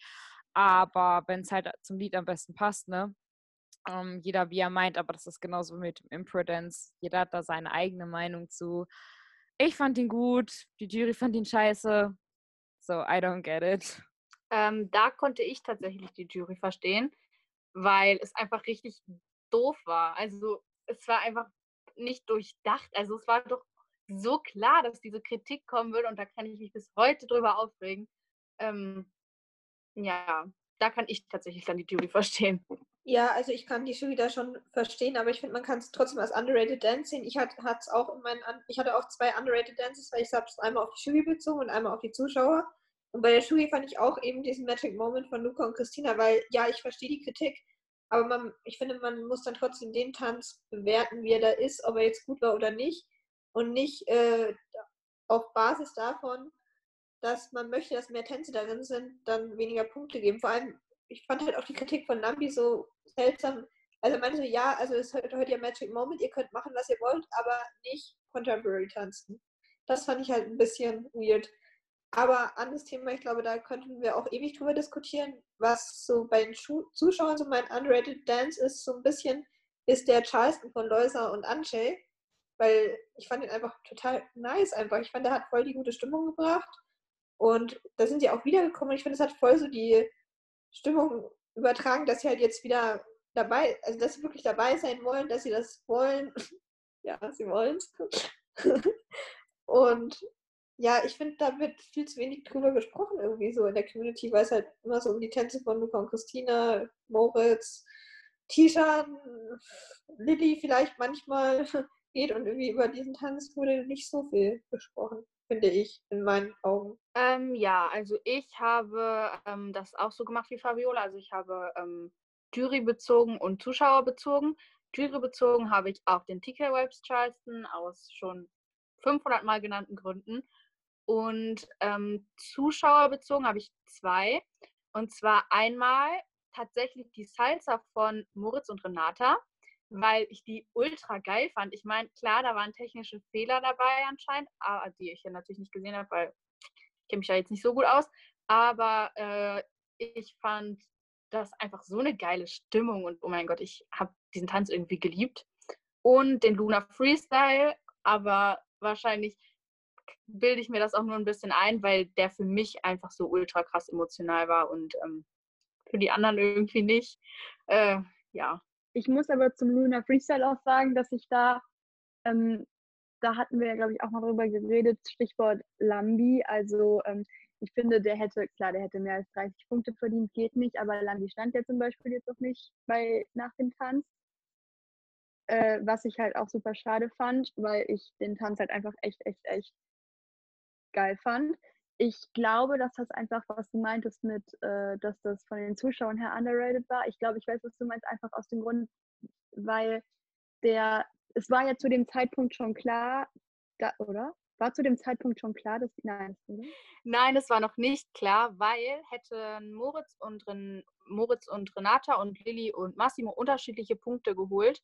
aber wenn es halt zum Lied am besten passt, ne? Ähm, jeder wie er meint, aber das ist genauso mit Imprudence. Jeder hat da seine eigene Meinung zu. Ich fand ihn gut, die Jury fand ihn scheiße. So, I don't get it. Ähm, da konnte ich tatsächlich die Jury verstehen, weil es einfach richtig doof war. Also es war einfach nicht durchdacht. Also es war doch so klar, dass diese Kritik kommen würde und da kann ich mich bis heute drüber aufregen. Ähm, ja, da kann ich tatsächlich dann die Jury verstehen. Ja, also ich kann die Jury da schon verstehen, aber ich finde, man kann es trotzdem als underrated Dance sehen. Ich, hat, hat's auch in meinen, ich hatte auch zwei underrated Dances, weil ich habe es einmal auf die Jury bezogen und einmal auf die Zuschauer. Und bei der Jury fand ich auch eben diesen Magic Moment von Luca und Christina, weil ja, ich verstehe die Kritik, aber man, ich finde, man muss dann trotzdem den Tanz bewerten, wie er da ist, ob er jetzt gut war oder nicht. Und nicht äh, auf Basis davon, dass man möchte, dass mehr Tänze darin sind, dann weniger Punkte geben. Vor allem, ich fand halt auch die Kritik von Nambi so seltsam. Also meinte so, ja, also es ist heute, ja Magic Moment, ihr könnt machen, was ihr wollt, aber nicht Contemporary tanzen. Das fand ich halt ein bisschen weird. Aber anderes Thema, ich glaube, da könnten wir auch ewig drüber diskutieren, was so bei den Schu Zuschauern so mein underrated Dance ist, so ein bisschen, ist der Charleston von Loisa und Anche, weil ich fand ihn einfach total nice einfach. Ich fand, der hat voll die gute Stimmung gebracht und da sind sie auch wiedergekommen ich finde, es hat voll so die Stimmung übertragen, dass sie halt jetzt wieder dabei, also dass sie wirklich dabei sein wollen, dass sie das wollen. ja, sie wollen es. und ja, ich finde, da wird viel zu wenig drüber gesprochen, irgendwie so in der Community, weil es halt immer so um die Tänze von Luca und Christina, Moritz, Tishan, Lilly vielleicht manchmal geht und irgendwie über diesen Tanz wurde nicht so viel gesprochen, finde ich, in meinen Augen. Ähm, ja, also ich habe ähm, das auch so gemacht wie Fabiola. Also ich habe ähm, Jury bezogen und Zuschauer bezogen. Jury bezogen habe ich auch den TK Webs Charleston aus schon 500 Mal genannten Gründen. Und ähm, Zuschauer bezogen habe ich zwei. Und zwar einmal tatsächlich die Salsa von Moritz und Renata, weil ich die ultra geil fand. Ich meine, klar, da waren technische Fehler dabei anscheinend, die ich ja natürlich nicht gesehen habe, weil ich kenne mich ja jetzt nicht so gut aus. Aber äh, ich fand das einfach so eine geile Stimmung und oh mein Gott, ich habe diesen Tanz irgendwie geliebt. Und den Luna Freestyle, aber wahrscheinlich bilde ich mir das auch nur ein bisschen ein, weil der für mich einfach so ultra krass emotional war und ähm, für die anderen irgendwie nicht. Äh, ja. Ich muss aber zum Luna Freestyle auch sagen, dass ich da, ähm, da hatten wir ja, glaube ich, auch mal drüber geredet, Stichwort Lambi. Also ähm, ich finde, der hätte, klar, der hätte mehr als 30 Punkte verdient, geht nicht, aber Lambi stand ja zum Beispiel jetzt auch nicht bei nach dem Tanz. Äh, was ich halt auch super schade fand, weil ich den Tanz halt einfach echt, echt, echt geil fand. Ich glaube, dass das einfach, was du meintest mit, äh, dass das von den Zuschauern her underrated war. Ich glaube, ich weiß, was du meinst, einfach aus dem Grund, weil der, es war ja zu dem Zeitpunkt schon klar, da, oder? War zu dem Zeitpunkt schon klar, dass nein, oder? Nein, es war noch nicht klar, weil hätten Moritz und Ren, Moritz und Renata und Lilly und Massimo unterschiedliche Punkte geholt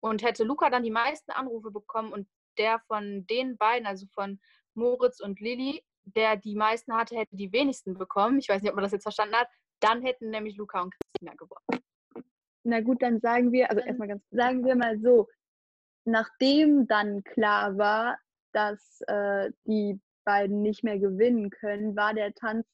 und hätte Luca dann die meisten Anrufe bekommen und der von den beiden, also von Moritz und Lilly, der die meisten hatte, hätte die wenigsten bekommen. Ich weiß nicht, ob man das jetzt verstanden hat. Dann hätten nämlich Luca und Christina gewonnen. Na gut, dann sagen wir, also erstmal ganz, sagen wir mal so, nachdem dann klar war, dass äh, die beiden nicht mehr gewinnen können, war der Tanz,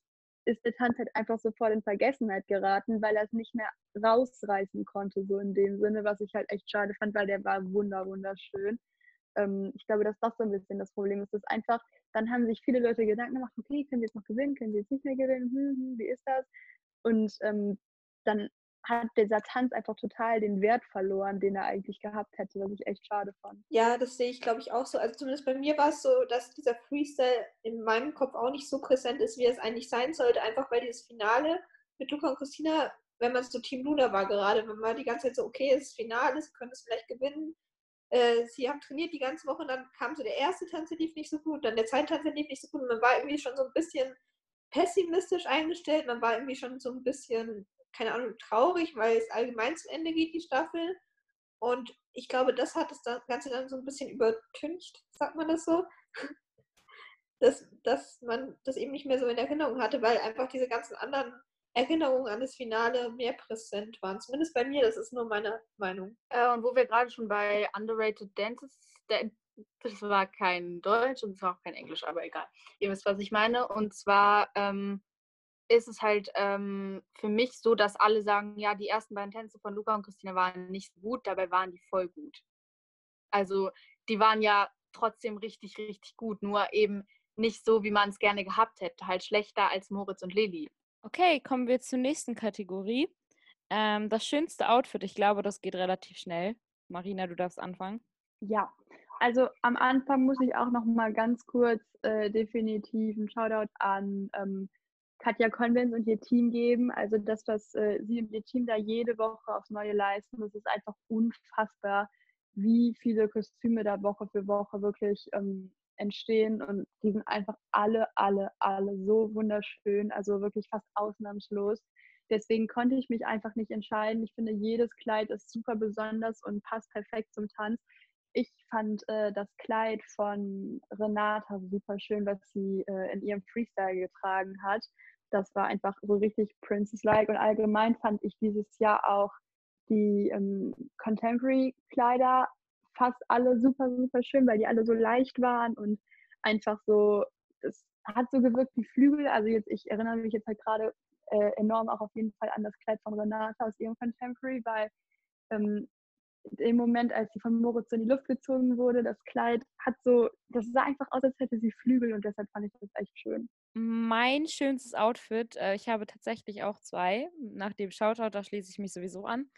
ist der Tanz halt einfach sofort in Vergessenheit geraten, weil er es nicht mehr rausreißen konnte, so in dem Sinne, was ich halt echt schade fand, weil der war wunder, wunderschön ähm, ich glaube, dass das so ein bisschen das Problem ist. Dass einfach, dann haben sich viele Leute Gedanken gemacht, okay, können sie jetzt noch gewinnen, können sie jetzt nicht mehr gewinnen, hm, hm, wie ist das? Und ähm, dann hat dieser Tanz einfach total den Wert verloren, den er eigentlich gehabt hätte, was ich echt schade fand. Ja, das sehe ich, glaube ich, auch so. Also zumindest bei mir war es so, dass dieser Freestyle in meinem Kopf auch nicht so präsent ist, wie es eigentlich sein sollte, einfach weil dieses Finale mit Luca und Christina, wenn man so Team Luna war gerade, wenn man die ganze Zeit so, okay, es ist Finale, sie können es vielleicht gewinnen. Äh, sie haben trainiert die ganze Woche und dann kam so der erste Tanz, der lief nicht so gut, dann der zweite Tanz, der lief nicht so gut und man war irgendwie schon so ein bisschen pessimistisch eingestellt, man war irgendwie schon so ein bisschen keine Ahnung, traurig, weil es allgemein zu Ende geht, die Staffel. Und ich glaube, das hat das Ganze dann so ein bisschen übertüncht, sagt man das so. Dass, dass man das eben nicht mehr so in Erinnerung hatte, weil einfach diese ganzen anderen Erinnerungen an das Finale mehr präsent waren. Zumindest bei mir, das ist nur meine Meinung. Äh, und wo wir gerade schon bei Underrated Dances, das war kein Deutsch und es war auch kein Englisch, aber egal. Ihr wisst, was ich meine. Und zwar ähm, ist es halt ähm, für mich so, dass alle sagen, ja, die ersten beiden Tänze von Luca und Christina waren nicht gut, dabei waren die voll gut. Also die waren ja trotzdem richtig, richtig gut, nur eben nicht so, wie man es gerne gehabt hätte, halt schlechter als Moritz und Lilly. Okay, kommen wir zur nächsten Kategorie. Ähm, das schönste Outfit, ich glaube, das geht relativ schnell. Marina, du darfst anfangen. Ja, also am Anfang muss ich auch noch mal ganz kurz äh, definitiv einen Shoutout an ähm, Katja Convents und ihr Team geben. Also das, was äh, sie und ihr Team da jede Woche aufs Neue leisten, das ist einfach unfassbar, wie viele Kostüme da Woche für Woche wirklich ähm, entstehen. Und die sind einfach alle, alle, alle so wunderschön, also wirklich fast ausnahmslos. Deswegen konnte ich mich einfach nicht entscheiden. Ich finde, jedes Kleid ist super besonders und passt perfekt zum Tanz. Ich fand äh, das Kleid von Renata super schön, was sie äh, in ihrem Freestyle getragen hat. Das war einfach so richtig Princess-like. Und allgemein fand ich dieses Jahr auch die ähm, Contemporary-Kleider fast alle super, super schön, weil die alle so leicht waren und einfach so, es hat so gewirkt wie Flügel. Also jetzt, ich erinnere mich jetzt halt gerade äh, enorm auch auf jeden Fall an das Kleid von Renata aus ihrem Contemporary, weil ähm, im Moment, als sie von Moritz in die Luft gezogen wurde, das Kleid hat so, das sah einfach aus, als hätte sie Flügel und deshalb fand ich das echt schön. Mein schönstes Outfit, äh, ich habe tatsächlich auch zwei. Nach dem Shoutout, da schließe ich mich sowieso an.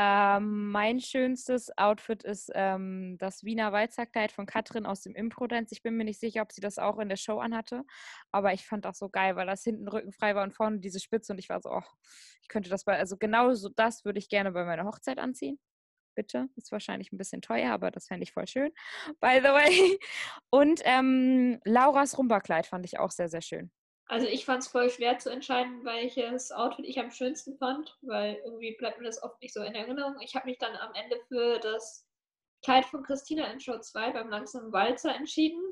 Ähm, mein schönstes Outfit ist ähm, das Wiener Walzerkleid von Katrin aus dem Impro-Dance. Ich bin mir nicht sicher, ob sie das auch in der Show anhatte, aber ich fand das so geil, weil das hinten rückenfrei war und vorne diese Spitze und ich war so, oh, ich könnte das bei, also genau so das würde ich gerne bei meiner Hochzeit anziehen bitte. Ist wahrscheinlich ein bisschen teuer, aber das fände ich voll schön. By the way. Und ähm, Lauras Rumba-Kleid fand ich auch sehr, sehr schön. Also ich fand es voll schwer zu entscheiden, welches Outfit ich am schönsten fand, weil irgendwie bleibt mir das oft nicht so in Erinnerung. Ich habe mich dann am Ende für das Kleid von Christina in Show 2 beim langsamen Walzer entschieden.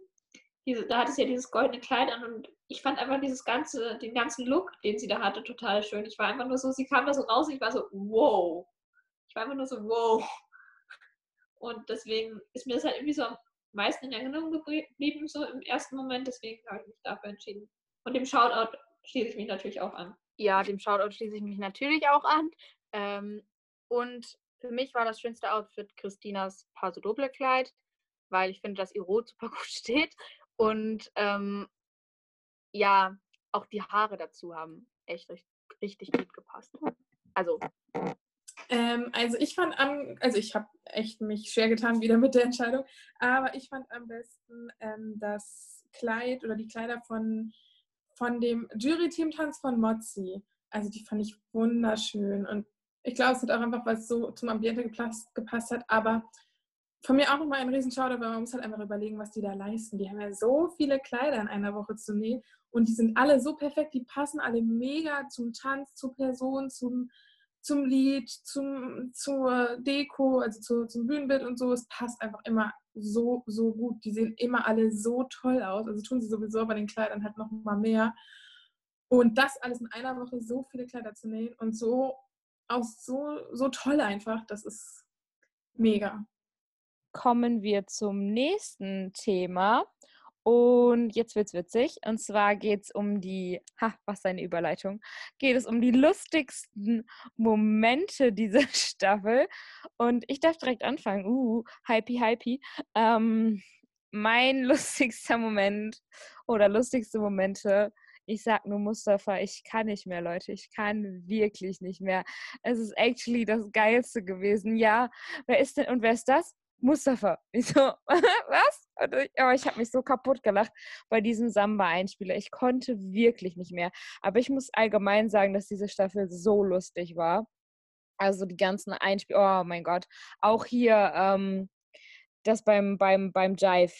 Diese, da hatte sie ja dieses goldene Kleid an und ich fand einfach dieses ganze, den ganzen Look, den sie da hatte, total schön. Ich war einfach nur so, sie kam da so raus und ich war so, wow, war einfach nur so, wow. Und deswegen ist mir das halt irgendwie so am meisten in Erinnerung geblieben, so im ersten Moment. Deswegen habe ich mich dafür entschieden. Und dem Shoutout schließe ich mich natürlich auch an. Ja, dem Shoutout schließe ich mich natürlich auch an. Ähm, und für mich war das schönste Outfit Christinas Paso Doble Kleid, weil ich finde, dass ihr Rot super gut steht. Und ähm, ja, auch die Haare dazu haben echt richtig, richtig gut gepasst. Also ähm, also ich fand am, also ich habe echt mich schwer getan wieder mit der Entscheidung, aber ich fand am besten ähm, das Kleid oder die Kleider von, von dem Jury-Team-Tanz von Mozzi. Also die fand ich wunderschön und ich glaube, es hat auch einfach was so zum Ambiente gepasst, gepasst hat, aber von mir auch nochmal ein Riesenschauder, weil man muss halt einfach überlegen, was die da leisten. Die haben ja so viele Kleider in einer Woche zu nähen und die sind alle so perfekt, die passen alle mega zum Tanz, zur Person, zum, zum Lied, zum, zur Deko, also zu, zum Bühnenbild und so. Es passt einfach immer so, so gut. Die sehen immer alle so toll aus. Also tun sie sowieso bei den Kleidern halt noch mal mehr. Und das alles in einer Woche, so viele Kleider zu nähen und so auch so, so toll einfach, das ist mega. Kommen wir zum nächsten Thema. Und jetzt wird's witzig. Und zwar geht es um die, ha, was eine Überleitung, geht es um die lustigsten Momente dieser Staffel. Und ich darf direkt anfangen. Uh, hypey, hypey. Ähm, mein lustigster Moment oder lustigste Momente Ich sag nur Mustafa, ich kann nicht mehr, Leute. Ich kann wirklich nicht mehr. Es ist actually das Geilste gewesen. Ja, wer ist denn und wer ist das? Mustafa. Ich so, was? Aber ich habe mich so kaputt gelacht bei diesem Samba-Einspieler. Ich konnte wirklich nicht mehr. Aber ich muss allgemein sagen, dass diese Staffel so lustig war. Also die ganzen Einspieler, oh mein Gott. Auch hier ähm, das beim, beim, beim Jive.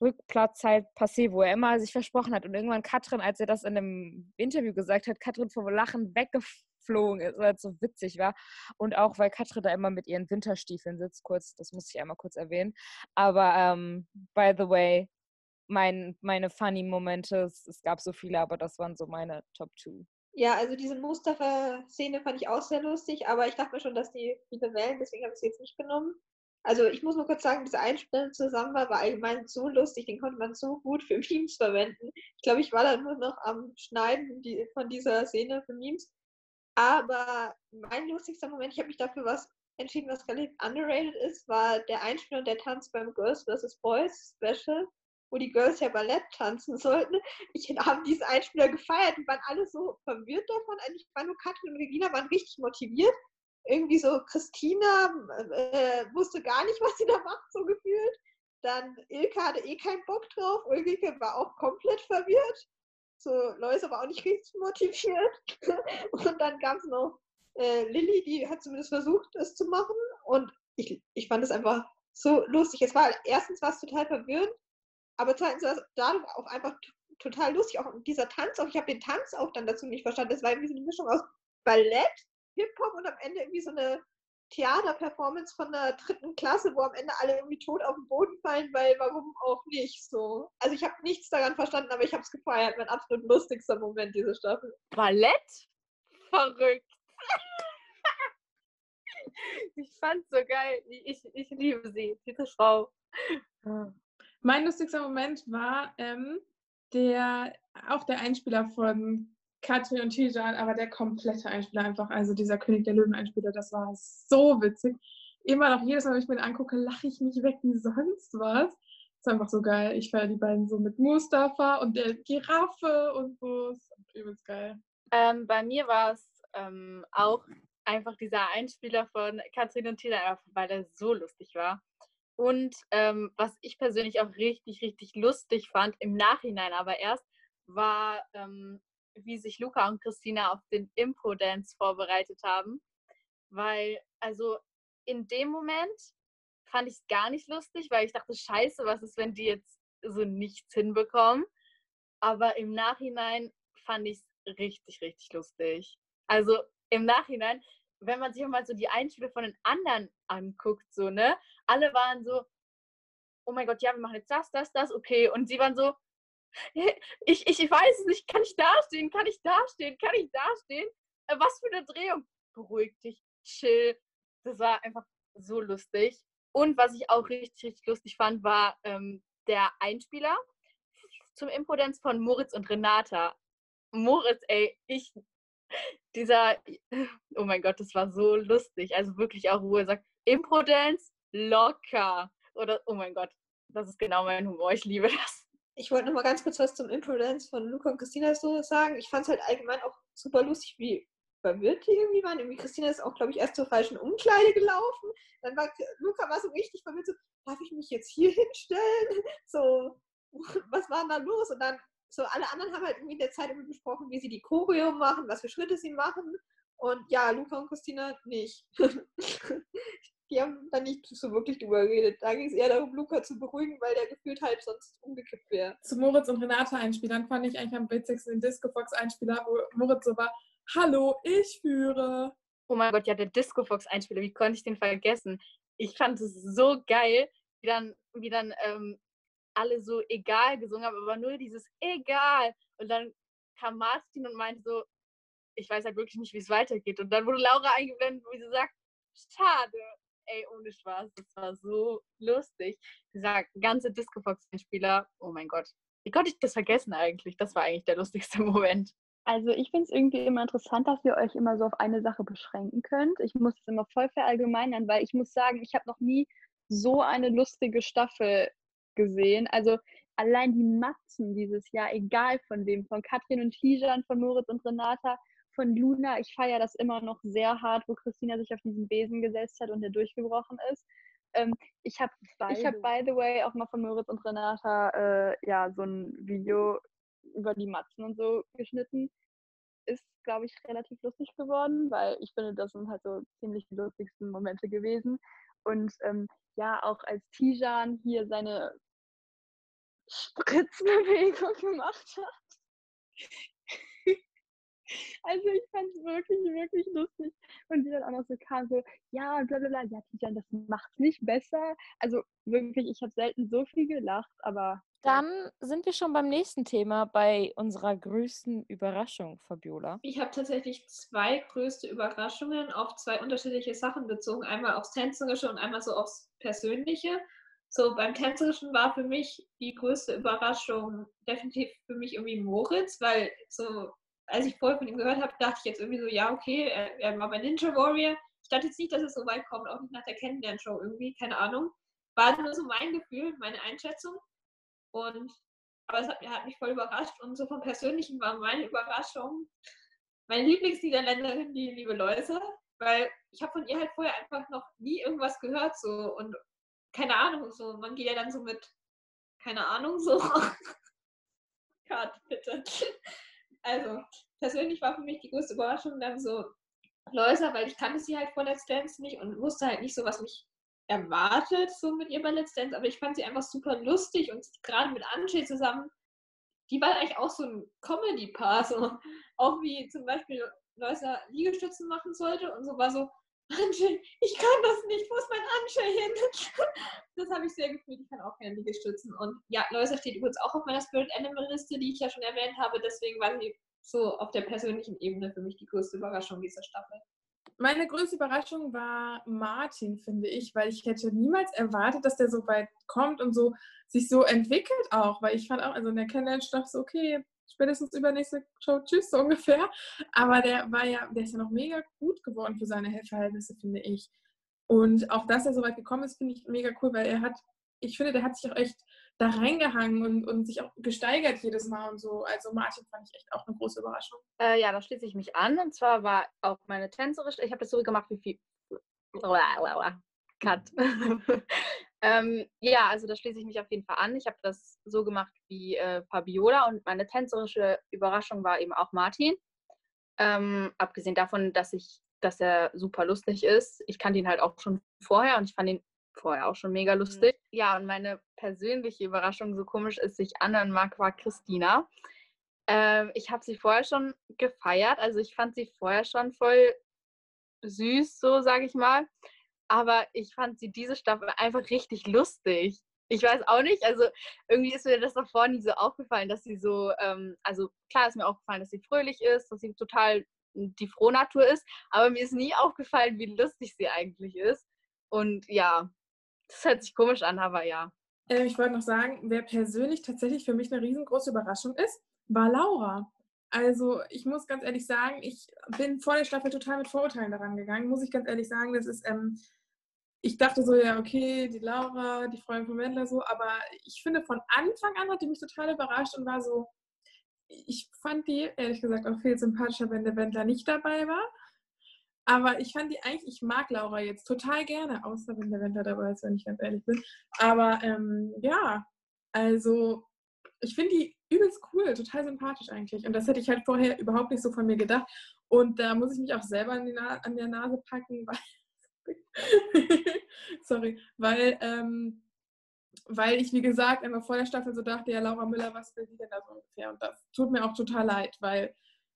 Rückplatz halt passé, wo er immer sich versprochen hat. Und irgendwann Katrin, als er das in einem Interview gesagt hat, Katrin vor Lachen weggeflogen ist, weil es so witzig war. Und auch, weil Katrin da immer mit ihren Winterstiefeln sitzt, kurz, das muss ich einmal kurz erwähnen. Aber ähm, by the way, mein, meine funny Momente, es, gab so viele, aber das waren so meine Top 2. Ja, also diese Mustafa-Szene fand ich auch sehr lustig, aber ich dachte mir schon, dass die viele wählen, deswegen habe ich sie jetzt nicht genommen. Also ich muss nur kurz sagen, dieser Einspieler zusammen war, war allgemein so lustig, den konnte man so gut für Memes verwenden. Ich glaube, ich war da nur noch am Schneiden von dieser Szene für Memes. Aber mein lustigster Moment, ich habe mich dafür was entschieden, was relativ underrated ist, war der Einspieler und der Tanz beim Girls vs. Boys Special, wo die Girls ja Ballett tanzen sollten. Ich habe diesen Einspieler gefeiert und waren alle so verwirrt davon. Eigentlich war nur Katrin und Regina waren richtig motiviert irgendwie so Christina äh, wusste gar nicht, was sie da macht, so gefühlt. Dann Ilka hatte eh keinen Bock drauf. Ulrike war auch komplett verwirrt. So, Lois aber auch nicht richtig motiviert. Und dann gab es noch äh, Lilly, die hat zumindest versucht, es zu machen. Und ich, ich fand es einfach so lustig. Es war erstens war es total verwirrend, aber zweitens war es dadurch auch einfach total lustig. Auch dieser Tanz, auch ich habe den Tanz auch dann dazu nicht verstanden. Das war irgendwie so eine Mischung aus Ballett Hip-Hop und am Ende irgendwie so eine Theaterperformance von der dritten Klasse, wo am Ende alle irgendwie tot auf den Boden fallen, weil warum auch nicht so. Also ich habe nichts daran verstanden, aber ich habe es gefeiert. Mein absolut lustigster Moment diese Staffel. Ballett? Verrückt. ich fand's so geil. Ich, ich liebe sie, diese Frau. Mein lustigster Moment war ähm, der auch der Einspieler von Katrin und Tijan, aber der komplette Einspieler einfach, also dieser König der Löwen-Einspieler, das war so witzig. Immer noch jedes Mal, wenn ich mir den angucke, lache ich mich weg wie sonst was. Das ist einfach so geil. Ich feiere die beiden so mit Mustafa und der Giraffe und so. Übelst geil. Ähm, bei mir war es ähm, auch einfach dieser Einspieler von Katrin und Tina, weil der so lustig war. Und ähm, was ich persönlich auch richtig, richtig lustig fand, im Nachhinein aber erst, war ähm, wie sich Luca und Christina auf den Impro-Dance vorbereitet haben. Weil, also in dem Moment fand ich es gar nicht lustig, weil ich dachte, scheiße, was ist, wenn die jetzt so nichts hinbekommen. Aber im Nachhinein fand ich es richtig, richtig lustig. Also im Nachhinein, wenn man sich mal so die Einspiele von den anderen anguckt, so, ne? Alle waren so, oh mein Gott, ja, wir machen jetzt das, das, das, okay. Und sie waren so, ich, ich weiß es nicht, kann ich dastehen, kann ich dastehen, kann ich dastehen? Äh, was für eine Drehung. Beruhig dich, chill. Das war einfach so lustig. Und was ich auch richtig, richtig lustig fand, war ähm, der Einspieler zum Impodenz von Moritz und Renata. Moritz, ey, ich, dieser, oh mein Gott, das war so lustig. Also wirklich auch, wo er sagt, Impodenz locker. Oder, oh mein Gott, das ist genau mein Humor. Ich liebe das ich wollte noch mal ganz kurz was zum Imprudence von Luca und Christina so sagen. Ich fand es halt allgemein auch super lustig, wie verwirrt die irgendwie waren. Irgendwie Christina ist auch, glaube ich, erst zur falschen Umkleide gelaufen. Dann war Luca war so richtig verwirrt, so, darf ich mich jetzt hier hinstellen? So, was war da los? Und dann, so alle anderen haben halt irgendwie in der Zeit immer besprochen, wie sie die Choreo machen, was für Schritte sie machen. Und ja, Luca und Christina nicht. die haben da nicht so wirklich drüber geredet. Da ging es eher darum, Luca zu beruhigen, weil der gefühlt halt sonst umgekippt wäre. Zu Moritz und Renate Einspielern fand ich eigentlich am witzigsten den Discofox Einspieler, wo Moritz so war, hallo, ich führe. Oh mein Gott, ja, der Discofox Einspieler, wie konnte ich den vergessen? Ich fand es so geil, wie dann, wie dann ähm, alle so egal gesungen haben, aber nur dieses egal. Und dann kam Martin und meinte so, ich weiß halt wirklich nicht, wie es weitergeht. Und dann wurde Laura eingeblendet, wo sie sagt, schade ey, ohne Spaß, das war so lustig. Dieser ganze Disco Fox-Spieler, oh mein Gott. Wie konnte ich das vergessen eigentlich? Das war eigentlich der lustigste Moment. Also ich finde es irgendwie immer interessant, dass ihr euch immer so auf eine Sache beschränken könnt. Ich muss es immer voll verallgemeinern, weil ich muss sagen, ich habe noch nie so eine lustige Staffel gesehen. Also allein die Matzen dieses Jahr, egal von wem, von Katrin und Tijan, von Moritz und Renata, von Luna, ich feiere das immer noch sehr hart, wo Christina sich auf diesen Besen gesetzt hat und der durchgebrochen ist. Ähm, ich habe, ich hab, by the way, auch mal von Moritz und Renata äh, ja so ein Video über die Matzen und so geschnitten. Ist, glaube ich, relativ lustig geworden, weil ich finde, das sind halt so ziemlich die lustigsten Momente gewesen. Und ähm, ja, auch als Tijan hier seine Spritzbewegung gemacht hat. Also ich fand es wirklich, wirklich lustig. Und die dann auch noch so kam, so, ja, bla bla bla, ja, Tijan, das macht es nicht besser. Also wirklich, ich habe selten so viel gelacht, aber. Dann sind wir schon beim nächsten Thema, bei unserer größten Überraschung, Fabiola. Ich habe tatsächlich zwei größte Überraschungen auf zwei unterschiedliche Sachen bezogen. Einmal aufs Tänzerische und einmal so aufs Persönliche. So, beim Tänzerischen war für mich die größte Überraschung definitiv für mich irgendwie Moritz, weil so als ich vorher von ihm gehört habe, dachte ich jetzt irgendwie so, ja, okay, er, war bei Ninja Warrior. Ich dachte jetzt nicht, dass es so weit kommt, auch nicht nach der Kennenlernshow irgendwie, keine Ahnung. War nur so mein Gefühl, meine Einschätzung. Und, aber es hat, hat mich voll überrascht. Und so vom Persönlichen war meine Überraschung meine Lieblingsniederländerin, die liebe Läuse, weil ich habe von ihr halt vorher einfach noch nie irgendwas gehört so und keine Ahnung, so man geht ja dann so mit, keine Ahnung, so. Gott, bitte. Also, persönlich war für mich die größte Überraschung dann so Läuser, weil ich kannte sie halt vor Let's Dance nicht und wusste halt nicht so, was mich erwartet, so mit ihr bei Let's Dance, aber ich fand sie einfach super lustig und gerade mit Ansche zusammen, die war eigentlich auch so ein Comedy-Paar, so. Auch wie zum Beispiel Läuser Liegestützen machen sollte und so war so, Ansche, ich kann das nicht, wo ist mein Ansche hin? das habe ich sehr gefühlt, ich kann auch gerne Liegestützen. Und ja, Läuser steht übrigens auch auf meiner Spirit Animal Liste, die ich ja schon erwähnt habe, deswegen war sie so auf der persönlichen Ebene für mich die größte Überraschung dieser Staffel. Meine größte Überraschung war Martin, finde ich, weil ich hätte niemals erwartet, dass der so weit kommt und so sich so entwickelt auch, weil ich fand auch, also in der Kennenlernstaffel so, okay, spätestens übernächste Show, tschüss, so ungefähr. Aber der war ja, der ist ja noch mega gut geworden für seine Verhältnisse, finde ich. Und auch, dass er so weit gekommen ist, finde ich mega cool, weil er hat, ich finde, der hat sich auch echt da reingehangen und, und sich auch gesteigert jedes Mal und so. Also Martin fand ich echt auch eine große Überraschung. Äh, ja, da schließe ich mich an. Und zwar war auch meine tänzerische, ich habe das so gemacht wie viel. Cut. ähm, ja, also da schließe ich mich auf jeden Fall an. Ich habe das so gemacht wie äh, Fabiola und meine tänzerische Überraschung war eben auch Martin. Ähm, abgesehen davon, dass ich, dass er super lustig ist. Ich kannte ihn halt auch schon vorher und ich fand ihn vorher auch schon mega mhm. lustig. Mhm. Ja, und meine persönliche Überraschung, so komisch es sich anhören mag, war Christina. Ähm, ich habe sie vorher schon gefeiert, also ich fand sie vorher schon voll süß, so sage ich mal aber ich fand sie diese Staffel einfach richtig lustig. Ich weiß auch nicht, also irgendwie ist mir das davor nie so aufgefallen, dass sie so, ähm, also klar ist mir aufgefallen, dass sie fröhlich ist, dass sie total die Frohnatur ist, aber mir ist nie aufgefallen, wie lustig sie eigentlich ist. Und ja, das hört sich komisch an, aber ja. Äh, ich wollte noch sagen, wer persönlich tatsächlich für mich eine riesengroße Überraschung ist, war Laura. Also ich muss ganz ehrlich sagen, ich bin vor der Staffel total mit Vorurteilen daran gegangen, muss ich ganz ehrlich sagen. Das ist ähm, ich dachte so, ja, okay, die Laura, die Freundin von Wendler so, aber ich finde, von Anfang an hat die mich total überrascht und war so, ich fand die, ehrlich gesagt, auch viel sympathischer, wenn der Wendler nicht dabei war. Aber ich fand die eigentlich, ich mag Laura jetzt total gerne, außer wenn der Wendler dabei ist, wenn ich ganz ehrlich bin. Aber ähm, ja, also ich finde die übelst cool, total sympathisch eigentlich. Und das hätte ich halt vorher überhaupt nicht so von mir gedacht. Und da muss ich mich auch selber an, an der Nase packen, weil Sorry, weil, ähm, weil ich, wie gesagt, immer vor der Staffel so dachte, ja, Laura Müller, was will sie denn da so ungefähr? Und das tut mir auch total leid, weil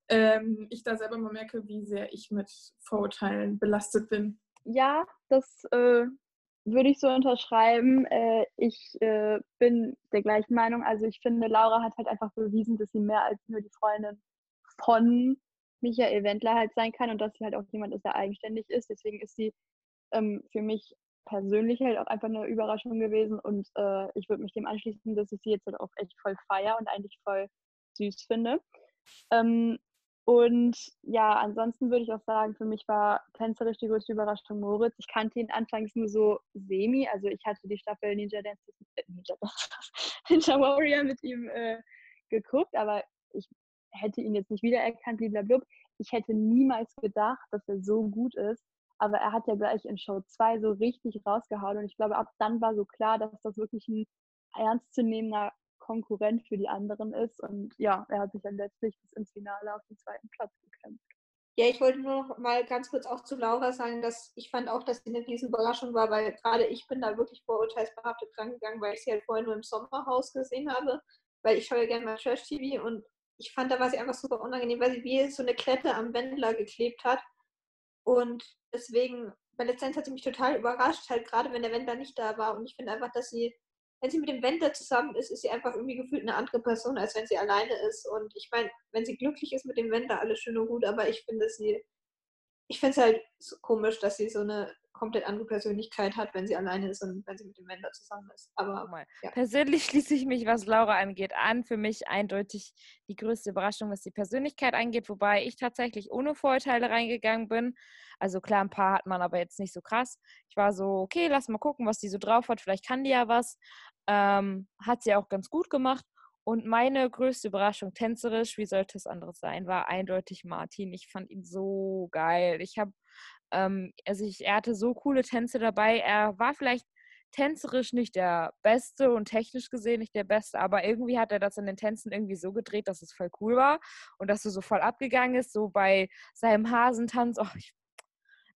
ähm, ich da selber mal merke, wie sehr ich mit Vorurteilen belastet bin. Ja, das äh, würde ich so unterschreiben. Äh, ich äh, bin der gleichen Meinung. Also ich finde, Laura hat halt einfach bewiesen, dass sie mehr als nur die Freundin von Michael Wendler halt sein kann und dass sie halt auch jemand ist, der eigenständig ist. Deswegen ist sie ähm, für mich persönlich halt auch einfach eine Überraschung gewesen und äh, ich würde mich dem anschließen, dass ich sie jetzt halt auch echt voll feier und eigentlich voll süß finde. Ähm, und ja, ansonsten würde ich auch sagen, für mich war tänzerisch die größte Überraschung Moritz. Ich kannte ihn anfangs nur so semi, also ich hatte die Staffel Ninja Dance, äh, Ninja Ninja Warrior mit ihm äh, geguckt, aber ich hätte ihn jetzt nicht wiedererkannt, blablabla. Ich hätte niemals gedacht, dass er so gut ist. Aber er hat ja gleich in Show 2 so richtig rausgehauen. Und ich glaube, ab dann war so klar, dass das wirklich ein ernstzunehmender Konkurrent für die anderen ist. Und ja, er hat sich dann letztlich bis ins Finale auf den zweiten Platz gekämpft. Ja, ich wollte nur noch mal ganz kurz auch zu Laura sagen, dass ich fand auch, dass sie eine riesen Überraschung war, weil gerade ich bin da wirklich vorurteilsbehaftet rangegangen, weil ich sie halt vorher nur im Sommerhaus gesehen habe, weil ich schaue ja gerne mal Trash-TV und ich fand, da war sie einfach super unangenehm, weil sie wie so eine Klette am Wendler geklebt hat und deswegen, bei Lizenz hat sie mich total überrascht, halt gerade wenn der Wendler nicht da war und ich finde einfach, dass sie wenn sie mit dem Wendler zusammen ist, ist sie einfach irgendwie gefühlt eine andere Person, als wenn sie alleine ist. Und ich meine, wenn sie glücklich ist mit dem Wendler, alles schön und gut, aber ich finde sie, ich finde es halt so komisch, dass sie so eine komplett andere Persönlichkeit hat, wenn sie alleine ist und wenn sie mit dem Wendler zusammen ist. Aber ja. persönlich schließe ich mich, was Laura angeht, an. Für mich eindeutig die größte Überraschung, was die Persönlichkeit angeht, wobei ich tatsächlich ohne Vorurteile reingegangen bin. Also klar, ein paar hat man aber jetzt nicht so krass. Ich war so, okay, lass mal gucken, was die so drauf hat. Vielleicht kann die ja was. Ähm, hat sie auch ganz gut gemacht. Und meine größte Überraschung, tänzerisch, wie sollte es anderes sein, war eindeutig Martin. Ich fand ihn so geil. Ich habe, ähm, also ich, er hatte so coole Tänze dabei. Er war vielleicht tänzerisch nicht der Beste und technisch gesehen nicht der Beste, aber irgendwie hat er das in den Tänzen irgendwie so gedreht, dass es voll cool war und dass du so voll abgegangen ist, so bei seinem Hasentanz. Oh, ich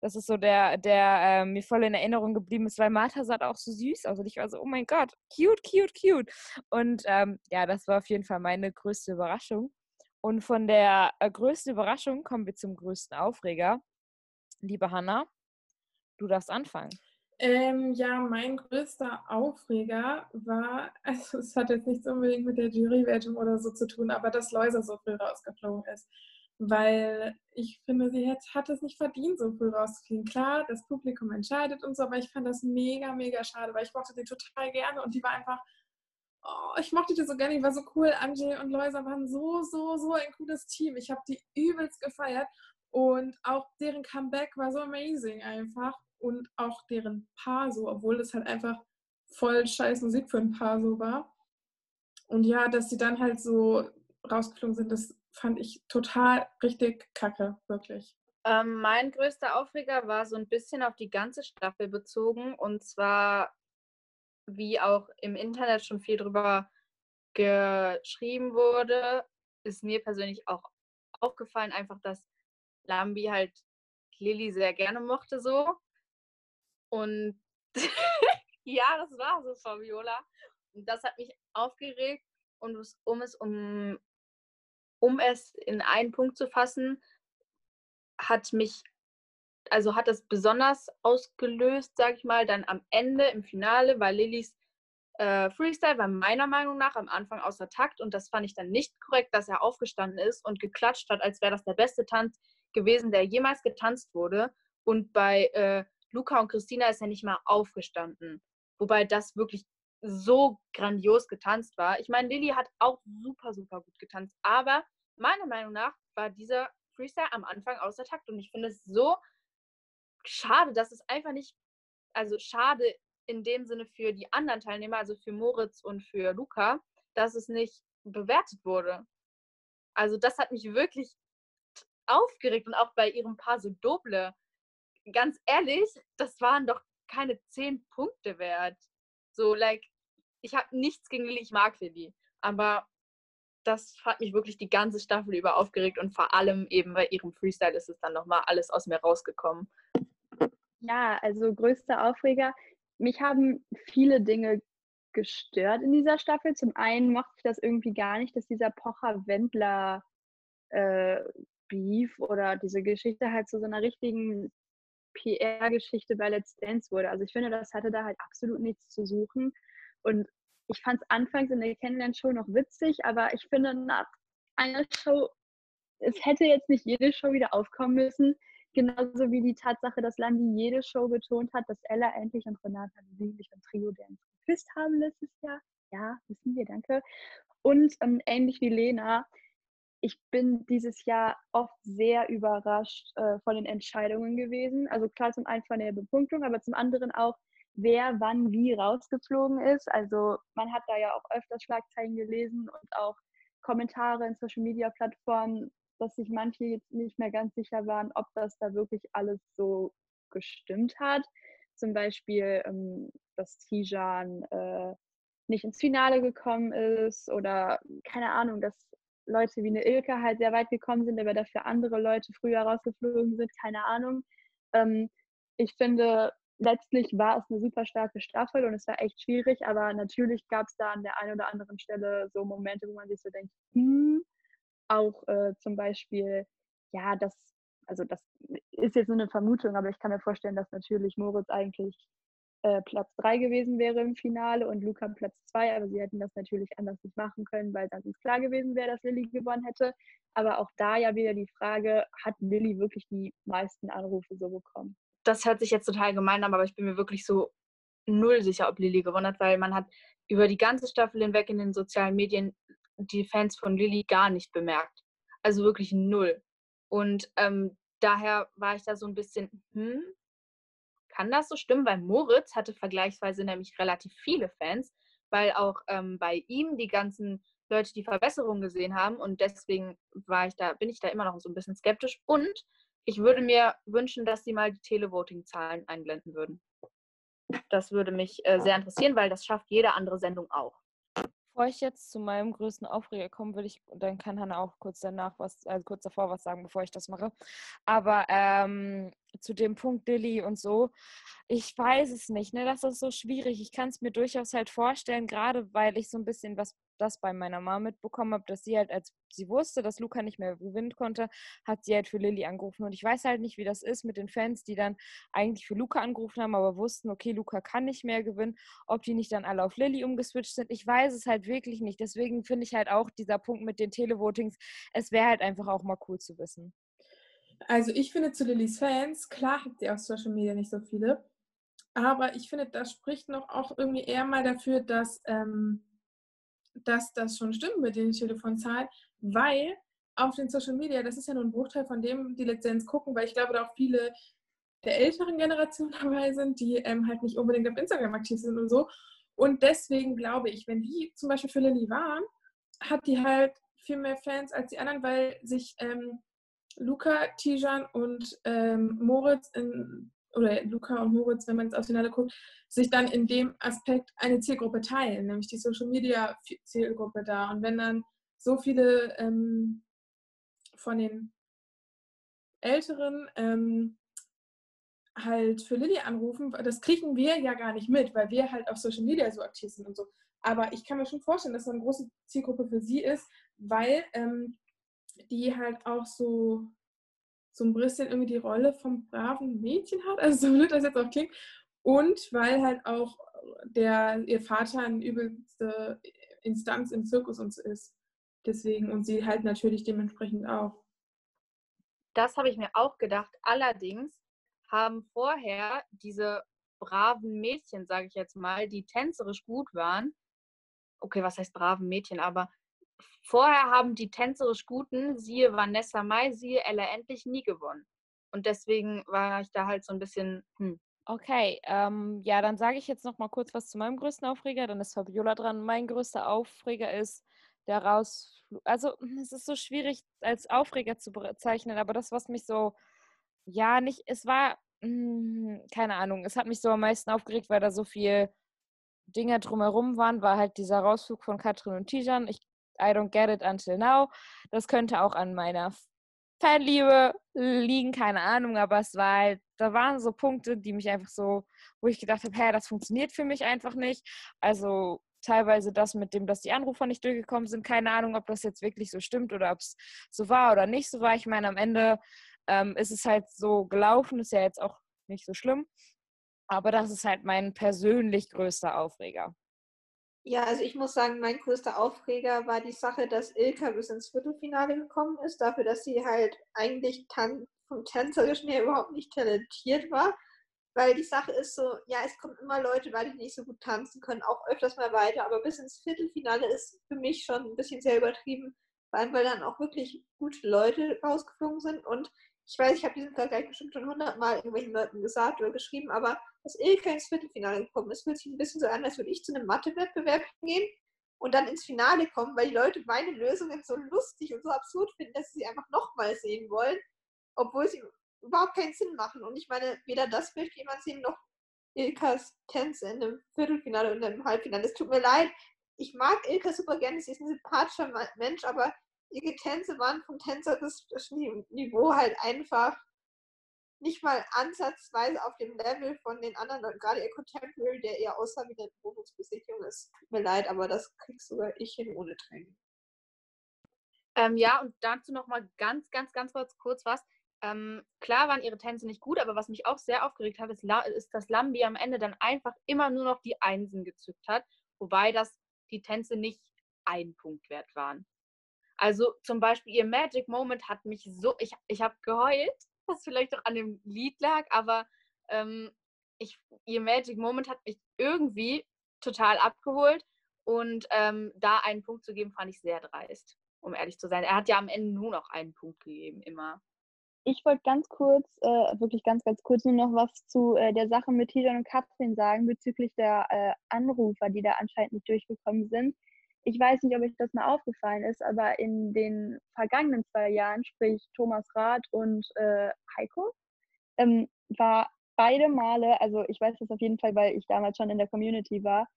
das ist so der, der äh, mir voll in Erinnerung geblieben ist, weil Martha sah auch so süß aus und ich war so, oh mein Gott, cute, cute, cute. Und ähm, ja, das war auf jeden Fall meine größte Überraschung. Und von der äh, größten Überraschung kommen wir zum größten Aufreger. Liebe Hanna, du darfst anfangen. Ähm, ja, mein größter Aufreger war, also es hat jetzt nichts unbedingt mit der Jurywertung oder so zu tun, aber dass Loisa so früh rausgeflogen ist weil ich finde, sie hat, hat es nicht verdient, so früh rauszufliegen. Klar, das Publikum entscheidet und so, aber ich fand das mega, mega schade, weil ich mochte sie total gerne und die war einfach, oh, ich mochte die so gerne, die war so cool. Angel und Loisa waren so, so, so ein cooles Team. Ich habe die übelst gefeiert und auch deren Comeback war so amazing einfach und auch deren Paar so, obwohl es halt einfach voll scheiß Musik für ein Paar so war. Und ja, dass sie dann halt so rausgeflogen sind, das fand ich total richtig kacke, wirklich. Ähm, mein größter Aufreger war so ein bisschen auf die ganze Staffel bezogen und zwar, wie auch im Internet schon viel drüber geschrieben wurde, ist mir persönlich auch aufgefallen, einfach, dass Lambi halt Lilly sehr gerne mochte so. Und ja, das war so, Fabiola. Und das hat mich aufgeregt. Und um es um um es in einen Punkt zu fassen, hat mich, also hat das besonders ausgelöst, sag ich mal, dann am Ende im Finale, weil Lillys äh, Freestyle war meiner Meinung nach am Anfang außer Takt und das fand ich dann nicht korrekt, dass er aufgestanden ist und geklatscht hat, als wäre das der beste Tanz gewesen, der jemals getanzt wurde. Und bei äh, Luca und Christina ist er nicht mal aufgestanden. Wobei das wirklich so grandios getanzt war. Ich meine, Lilly hat auch super, super gut getanzt, aber meiner Meinung nach war dieser Freestyle am Anfang außer Takt und ich finde es so schade, dass es einfach nicht, also schade in dem Sinne für die anderen Teilnehmer, also für Moritz und für Luca, dass es nicht bewertet wurde. Also das hat mich wirklich aufgeregt und auch bei ihrem Paar so Doble. Ganz ehrlich, das waren doch keine zehn Punkte wert. So, like, ich habe nichts gegen Lilly, ich mag Lilly. Aber das hat mich wirklich die ganze Staffel über aufgeregt und vor allem eben bei ihrem Freestyle ist es dann nochmal alles aus mir rausgekommen. Ja, also größter Aufreger. Mich haben viele Dinge gestört in dieser Staffel. Zum einen mochte ich das irgendwie gar nicht, dass dieser Pocher-Wendler äh, Beef oder diese Geschichte halt zu so einer richtigen PR-Geschichte bei Let's Dance wurde. Also ich finde, das hatte da halt absolut nichts zu suchen. Und ich fand es anfangs in der Kennenlern-Show noch witzig, aber ich finde, nach einer Show, es hätte jetzt nicht jede Show wieder aufkommen müssen. Genauso wie die Tatsache, dass Landi jede Show betont hat, dass Ella endlich und Renata sich beim Trio Dance geküsst haben letztes Jahr. Ja, wissen wir, danke. Und ähm, ähnlich wie Lena, ich bin dieses Jahr oft sehr überrascht äh, von den Entscheidungen gewesen. Also klar zum einen von der Bepunktung, aber zum anderen auch, wer wann wie rausgeflogen ist. Also man hat da ja auch öfters Schlagzeilen gelesen und auch Kommentare in Social-Media-Plattformen, dass sich manche jetzt nicht mehr ganz sicher waren, ob das da wirklich alles so gestimmt hat. Zum Beispiel, ähm, dass Tijan äh, nicht ins Finale gekommen ist oder keine Ahnung, dass Leute wie eine Ilke halt sehr weit gekommen sind, aber dafür andere Leute früher rausgeflogen sind, keine Ahnung. Ähm, ich finde, letztlich war es eine super starke Staffel und es war echt schwierig, aber natürlich gab es da an der einen oder anderen Stelle so Momente, wo man sich so denkt, hm, auch äh, zum Beispiel, ja, das, also das ist jetzt nur eine Vermutung, aber ich kann mir vorstellen, dass natürlich Moritz eigentlich äh, Platz 3 gewesen wäre im Finale und Luca Platz 2, aber sie hätten das natürlich anders nicht machen können, weil dann ist klar gewesen wäre, dass Lilly gewonnen hätte. Aber auch da ja wieder die Frage, hat Lilly wirklich die meisten Anrufe so bekommen? Das hört sich jetzt total gemein an, aber ich bin mir wirklich so null sicher, ob Lilly gewonnen hat, weil man hat über die ganze Staffel hinweg in den sozialen Medien die Fans von Lilly gar nicht bemerkt. Also wirklich null. Und ähm, daher war ich da so ein bisschen, hm, kann das so stimmen? Weil Moritz hatte vergleichsweise nämlich relativ viele Fans, weil auch ähm, bei ihm die ganzen Leute die Verbesserung gesehen haben und deswegen war ich da, bin ich da immer noch so ein bisschen skeptisch und ich würde mir wünschen, dass sie mal die Televoting-Zahlen einblenden würden. Das würde mich äh, sehr interessieren, weil das schafft jede andere Sendung auch. Bevor ich jetzt zu meinem größten Aufreger komme, würde ich, dann kann Hannah auch kurz danach was, also kurz davor was sagen, bevor ich das mache. Aber ähm, zu dem Punkt Lilly und so, ich weiß es nicht, ne? Das ist so schwierig. Ich kann es mir durchaus halt vorstellen, gerade weil ich so ein bisschen was das bei meiner Mama mitbekommen habe, dass sie halt, als sie wusste, dass Luca nicht mehr gewinnen konnte, hat sie halt für Lilly angerufen. Und ich weiß halt nicht, wie das ist mit den Fans, die dann eigentlich für Luca angerufen haben, aber wussten, okay, Luca kann nicht mehr gewinnen, ob die nicht dann alle auf Lilly umgeswitcht sind. Ich weiß es halt wirklich nicht. Deswegen finde ich halt auch dieser Punkt mit den Televotings, es wäre halt einfach auch mal cool zu wissen. Also ich finde zu Lillys Fans, klar hat sie auf Social Media nicht so viele, aber ich finde, das spricht noch auch irgendwie eher mal dafür, dass, ähm, dass das schon stimmt mit den Telefonzahlen, weil auf den Social Media, das ist ja nur ein Bruchteil von dem, die letztendlich gucken, weil ich glaube, da auch viele der älteren Generation dabei sind, die ähm, halt nicht unbedingt auf Instagram aktiv sind und so. Und deswegen glaube ich, wenn die zum Beispiel für Lilly waren, hat die halt viel mehr Fans als die anderen, weil sich ähm, Luca, Tijan und ähm, Moritz in, oder Luca und Moritz, wenn man jetzt aufs Finale guckt, sich dann in dem Aspekt eine Zielgruppe teilen, nämlich die Social Media Zielgruppe da. Und wenn dann so viele ähm, von den Älteren ähm, halt für Lilly anrufen, das kriegen wir ja gar nicht mit, weil wir halt auf Social Media so aktiv sind und so. Aber ich kann mir schon vorstellen, dass das eine große Zielgruppe für sie ist, weil ähm, die halt auch so, so ein bisschen irgendwie die Rolle vom braven Mädchen hat, also so blöd das jetzt auch klingt. Und weil halt auch der, ihr Vater eine übelste Instanz im Zirkus uns ist. Deswegen und sie halt natürlich dementsprechend auch. Das habe ich mir auch gedacht. Allerdings haben vorher diese braven Mädchen, sage ich jetzt mal, die tänzerisch gut waren. Okay, was heißt braven Mädchen? Aber Vorher haben die tänzerisch Guten, siehe Vanessa Mai, siehe Ella Endlich, nie gewonnen. Und deswegen war ich da halt so ein bisschen, hm. Okay, ähm, ja, dann sage ich jetzt noch mal kurz was zu meinem größten Aufreger. Dann ist Fabiola dran. Mein größter Aufreger ist der Rausflug. Also, hm, es ist so schwierig als Aufreger zu bezeichnen, aber das, was mich so, ja, nicht, es war, mh, hm, keine Ahnung, es hat mich so am meisten aufgeregt, weil da so viel Dinge drumherum waren, war halt dieser Rausflug von Katrin und Tijan. Ich I don't get it until now. Das könnte auch an meiner Fanliebe liegen, keine Ahnung, aber es war halt, da waren so Punkte, die mich einfach so, wo ich gedacht habe, hä, das funktioniert für mich einfach nicht. Also teilweise das mit dem, dass die Anrufer nicht durchgekommen sind, keine Ahnung, ob das jetzt wirklich so stimmt oder ob es so war oder nicht so war. Ich meine, am Ende ähm, ist es halt so gelaufen, ist ja jetzt auch nicht so schlimm. Aber das ist halt mein persönlich größter Aufreger. Ja, also ich muss sagen, mein größter Aufreger war die Sache, dass Ilka bis ins Viertelfinale gekommen ist, dafür, dass sie halt eigentlich tan vom Tänzerischen her überhaupt nicht talentiert war. Weil die Sache ist so, ja, es kommen immer Leute, weil die nicht so gut tanzen können, auch öfters mal weiter, aber bis ins Viertelfinale ist für mich schon ein bisschen sehr übertrieben, vor allem weil dann auch wirklich gute Leute rausgeflogen sind und ich weiß, ich habe diesen Vergleich bestimmt schon hundertmal irgendwelchen Leuten gesagt oder geschrieben, aber dass Ilka ins Viertelfinale gekommen ist. Fühlt sich ein bisschen so an, als würde ich zu einem Mathe-Wettbewerb gehen und dann ins Finale kommen, weil die Leute meine Lösungen so lustig und so absurd finden, dass sie sie einfach nochmal sehen wollen, obwohl sie überhaupt keinen Sinn machen. Und ich meine, weder das möchte jemand sehen, noch Ilkas Tänze in einem Viertelfinale und einem Halbfinale. Es tut mir leid. Ich mag Ilka super gerne, sie ist ein sympathischer Mensch, aber ihre Tänze waren vom tänzerischen Niveau halt einfach nicht mal ansatzweise auf dem Level von den anderen Leuten. Gerade ihr Contemporary, der eher aussah wie eine Wohnungsbesichtigung ist. Tut mir leid, aber das kriegst sogar ich hin ohne Training. Ähm, ja, und dazu nochmal ganz, ganz, ganz kurz, kurz was. Ähm, klar waren ihre Tänze nicht gut, aber was mich auch sehr aufgeregt hat, ist, ist, dass Lambi am Ende dann einfach immer nur noch die Einsen gezückt hat, wobei das die Tänze nicht ein Punkt wert waren. Also zum Beispiel ihr Magic Moment hat mich so, ich, ich habe geheult, was vielleicht auch an dem Lied lag, aber ähm, ich, ihr Magic Moment hat mich irgendwie total abgeholt und ähm, da einen Punkt zu geben, fand ich sehr dreist, um ehrlich zu sein. Er hat ja am Ende nur noch einen Punkt gegeben, immer. Ich wollte ganz kurz, äh, wirklich ganz, ganz kurz nur noch was zu äh, der Sache mit Tijan und Katrin sagen, bezüglich der äh, Anrufer, die da anscheinend nicht durchgekommen sind. Ich weiß nicht, ob euch das mal aufgefallen ist, aber in den vergangenen zwei Jahren, sprich Thomas Rath und äh, Heiko, ähm, war beide Male, also ich weiß das auf jeden Fall, weil ich damals schon in der Community war,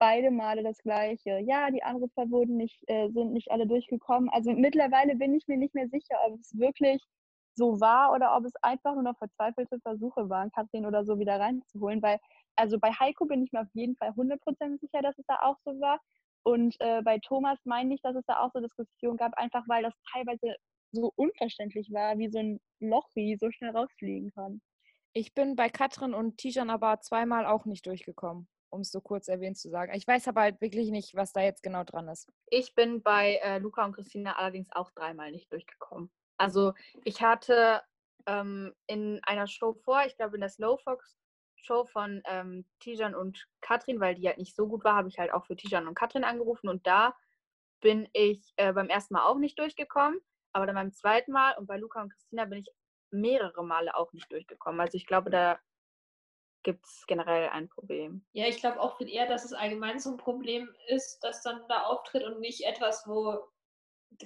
beide Male das gleiche. Ja, die Anrufer wurden nicht, äh, sind nicht alle durchgekommen. Also mittlerweile bin ich mir nicht mehr sicher, ob es wirklich so war oder ob es einfach nur noch verzweifelte Versuche waren, Katrin oder so wieder reinzuholen. Weil, also bei Heiko bin ich mir auf jeden Fall 100% sicher, dass es da auch so war. Und äh, bei Thomas meine ich, dass es da auch so Diskussionen gab, einfach weil das teilweise so unverständlich war, wie so ein Lochi so schnell rausfliegen kann. Ich bin bei Katrin und Tijan aber zweimal auch nicht durchgekommen, um es so kurz erwähnt zu sagen. Ich weiß aber halt wirklich nicht, was da jetzt genau dran ist. Ich bin bei äh, Luca und Christina allerdings auch dreimal nicht durchgekommen. Also ich hatte ähm, in einer Show vor, ich glaube in der Slowfox Show von ähm, Tijan und Katrin, weil die halt nicht so gut war, habe ich halt auch für Tijan und Katrin angerufen und da bin ich äh, beim ersten Mal auch nicht durchgekommen, aber dann beim zweiten Mal und bei Luca und Christina bin ich mehrere Male auch nicht durchgekommen. Also ich glaube, da gibt es generell ein Problem. Ja, ich glaube auch viel eher, dass es allgemein so ein Problem ist, das dann da auftritt und nicht etwas, wo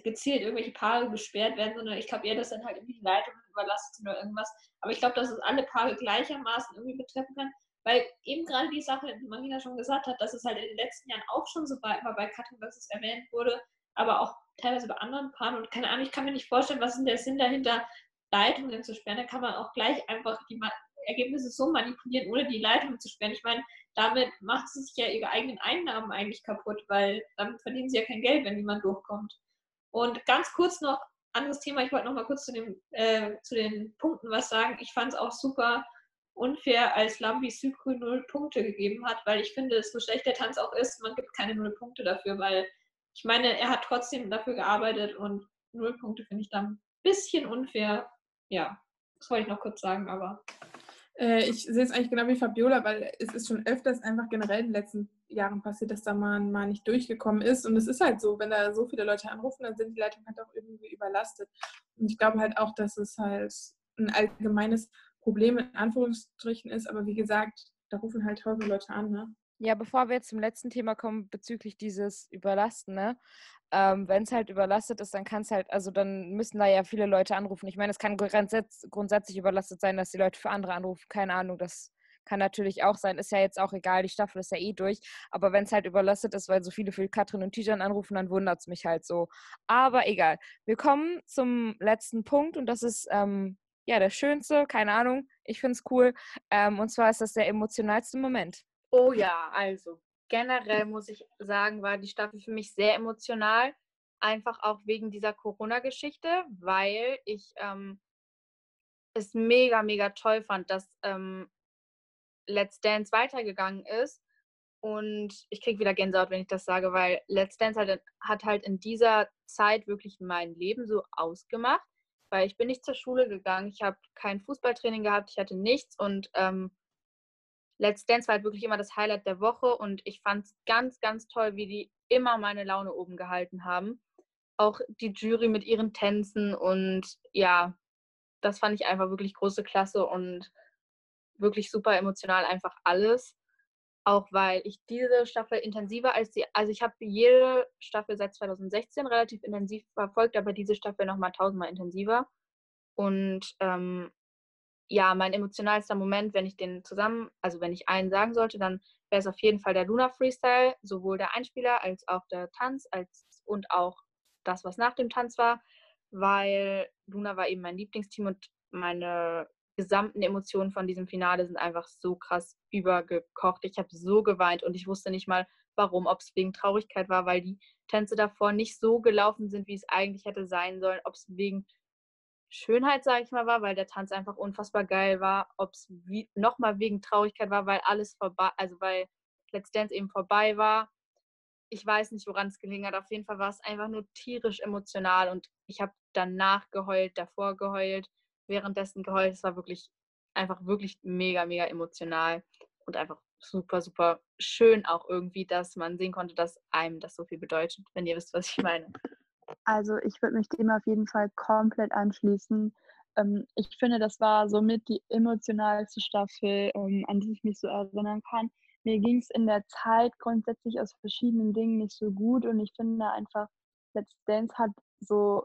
gezielt irgendwelche Paare gesperrt werden, sondern ich glaube eher, dass dann halt irgendwie die Leitung überlastet sind oder irgendwas. Aber ich glaube, dass es alle Paare gleichermaßen irgendwie betreffen kann, weil eben gerade die Sache, die Marina schon gesagt hat, dass es halt in den letzten Jahren auch schon so war bei Katrin, dass es erwähnt wurde, aber auch teilweise bei anderen Paaren. Und keine Ahnung, ich kann mir nicht vorstellen, was ist denn der Sinn dahinter, Leitungen zu sperren. Da kann man auch gleich einfach die Ergebnisse so manipulieren, ohne die Leitungen zu sperren. Ich meine, damit macht sie sich ja ihre eigenen Einnahmen eigentlich kaputt, weil damit verdienen sie ja kein Geld, wenn niemand durchkommt. Und ganz kurz noch, anderes Thema, ich wollte noch mal kurz zu, dem, äh, zu den Punkten was sagen. Ich fand es auch super unfair, als Lambi Sykru null Punkte gegeben hat, weil ich finde, so schlecht der Tanz auch ist, man gibt keine null Punkte dafür, weil ich meine, er hat trotzdem dafür gearbeitet und null Punkte finde ich dann ein bisschen unfair. Ja, das wollte ich noch kurz sagen, aber äh, ich sehe es eigentlich genau wie Fabiola, weil es ist schon öfters einfach generell in den letzten Jahren passiert, dass da man mal nicht durchgekommen ist. Und es ist halt so, wenn da so viele Leute anrufen, dann sind die Leitungen halt auch irgendwie überlastet. Und ich glaube halt auch, dass es halt ein allgemeines Problem in Anführungsstrichen ist. Aber wie gesagt, da rufen halt tausend Leute an. Ne? Ja, bevor wir jetzt zum letzten Thema kommen bezüglich dieses Überlasten, ne? Ähm, wenn es halt überlastet ist, dann kann es halt, also dann müssen da ja viele Leute anrufen. Ich meine, es kann grundsätzlich, überlastet sein, dass die Leute für andere anrufen. Keine Ahnung, das kann natürlich auch sein. Ist ja jetzt auch egal, die Staffel ist ja eh durch. Aber wenn es halt überlastet ist, weil so viele für Katrin und Tijan anrufen, dann wundert es mich halt so. Aber egal. Wir kommen zum letzten Punkt und das ist ähm, ja der schönste, keine Ahnung. Ich finde es cool. Ähm, und zwar ist das der emotionalste Moment. Oh ja, also generell muss ich sagen, war die Staffel für mich sehr emotional. Einfach auch wegen dieser Corona-Geschichte, weil ich ähm, es mega, mega toll fand, dass ähm, Let's Dance weitergegangen ist. Und ich kriege wieder Gänsehaut, wenn ich das sage, weil Let's Dance hat, hat halt in dieser Zeit wirklich mein Leben so ausgemacht, weil ich bin nicht zur Schule gegangen, ich habe kein Fußballtraining gehabt, ich hatte nichts und ähm, Let's Dance war halt wirklich immer das Highlight der Woche und ich fand es ganz, ganz toll, wie die immer meine Laune oben gehalten haben. Auch die Jury mit ihren Tänzen und ja, das fand ich einfach wirklich große Klasse und wirklich super emotional, einfach alles. Auch weil ich diese Staffel intensiver als die, also ich habe jede Staffel seit 2016 relativ intensiv verfolgt, aber diese Staffel nochmal tausendmal intensiver. Und ähm, ja, mein emotionalster Moment, wenn ich den zusammen, also wenn ich einen sagen sollte, dann wäre es auf jeden Fall der Luna Freestyle, sowohl der Einspieler als auch der Tanz als und auch das, was nach dem Tanz war, weil Luna war eben mein Lieblingsteam und meine gesamten Emotionen von diesem Finale sind einfach so krass übergekocht. Ich habe so geweint und ich wusste nicht mal, warum, ob es wegen Traurigkeit war, weil die Tänze davor nicht so gelaufen sind, wie es eigentlich hätte sein sollen, ob es wegen Schönheit, sage ich mal, war, weil der Tanz einfach unfassbar geil war, ob es nochmal wegen Traurigkeit war, weil alles vorbei, also weil Let's Dance eben vorbei war. Ich weiß nicht, woran es gelegen hat. Auf jeden Fall war es einfach nur tierisch emotional und ich habe danach geheult, davor geheult, währenddessen geheult. Es war wirklich einfach wirklich mega, mega emotional und einfach super, super schön auch irgendwie, dass man sehen konnte, dass einem das so viel bedeutet, wenn ihr wisst, was ich meine. Also ich würde mich dem auf jeden Fall komplett anschließen. Ähm, ich finde, das war somit die emotionalste Staffel, ähm, an die ich mich so erinnern kann. Mir ging es in der Zeit grundsätzlich aus verschiedenen Dingen nicht so gut und ich finde einfach, Let's Dance hat so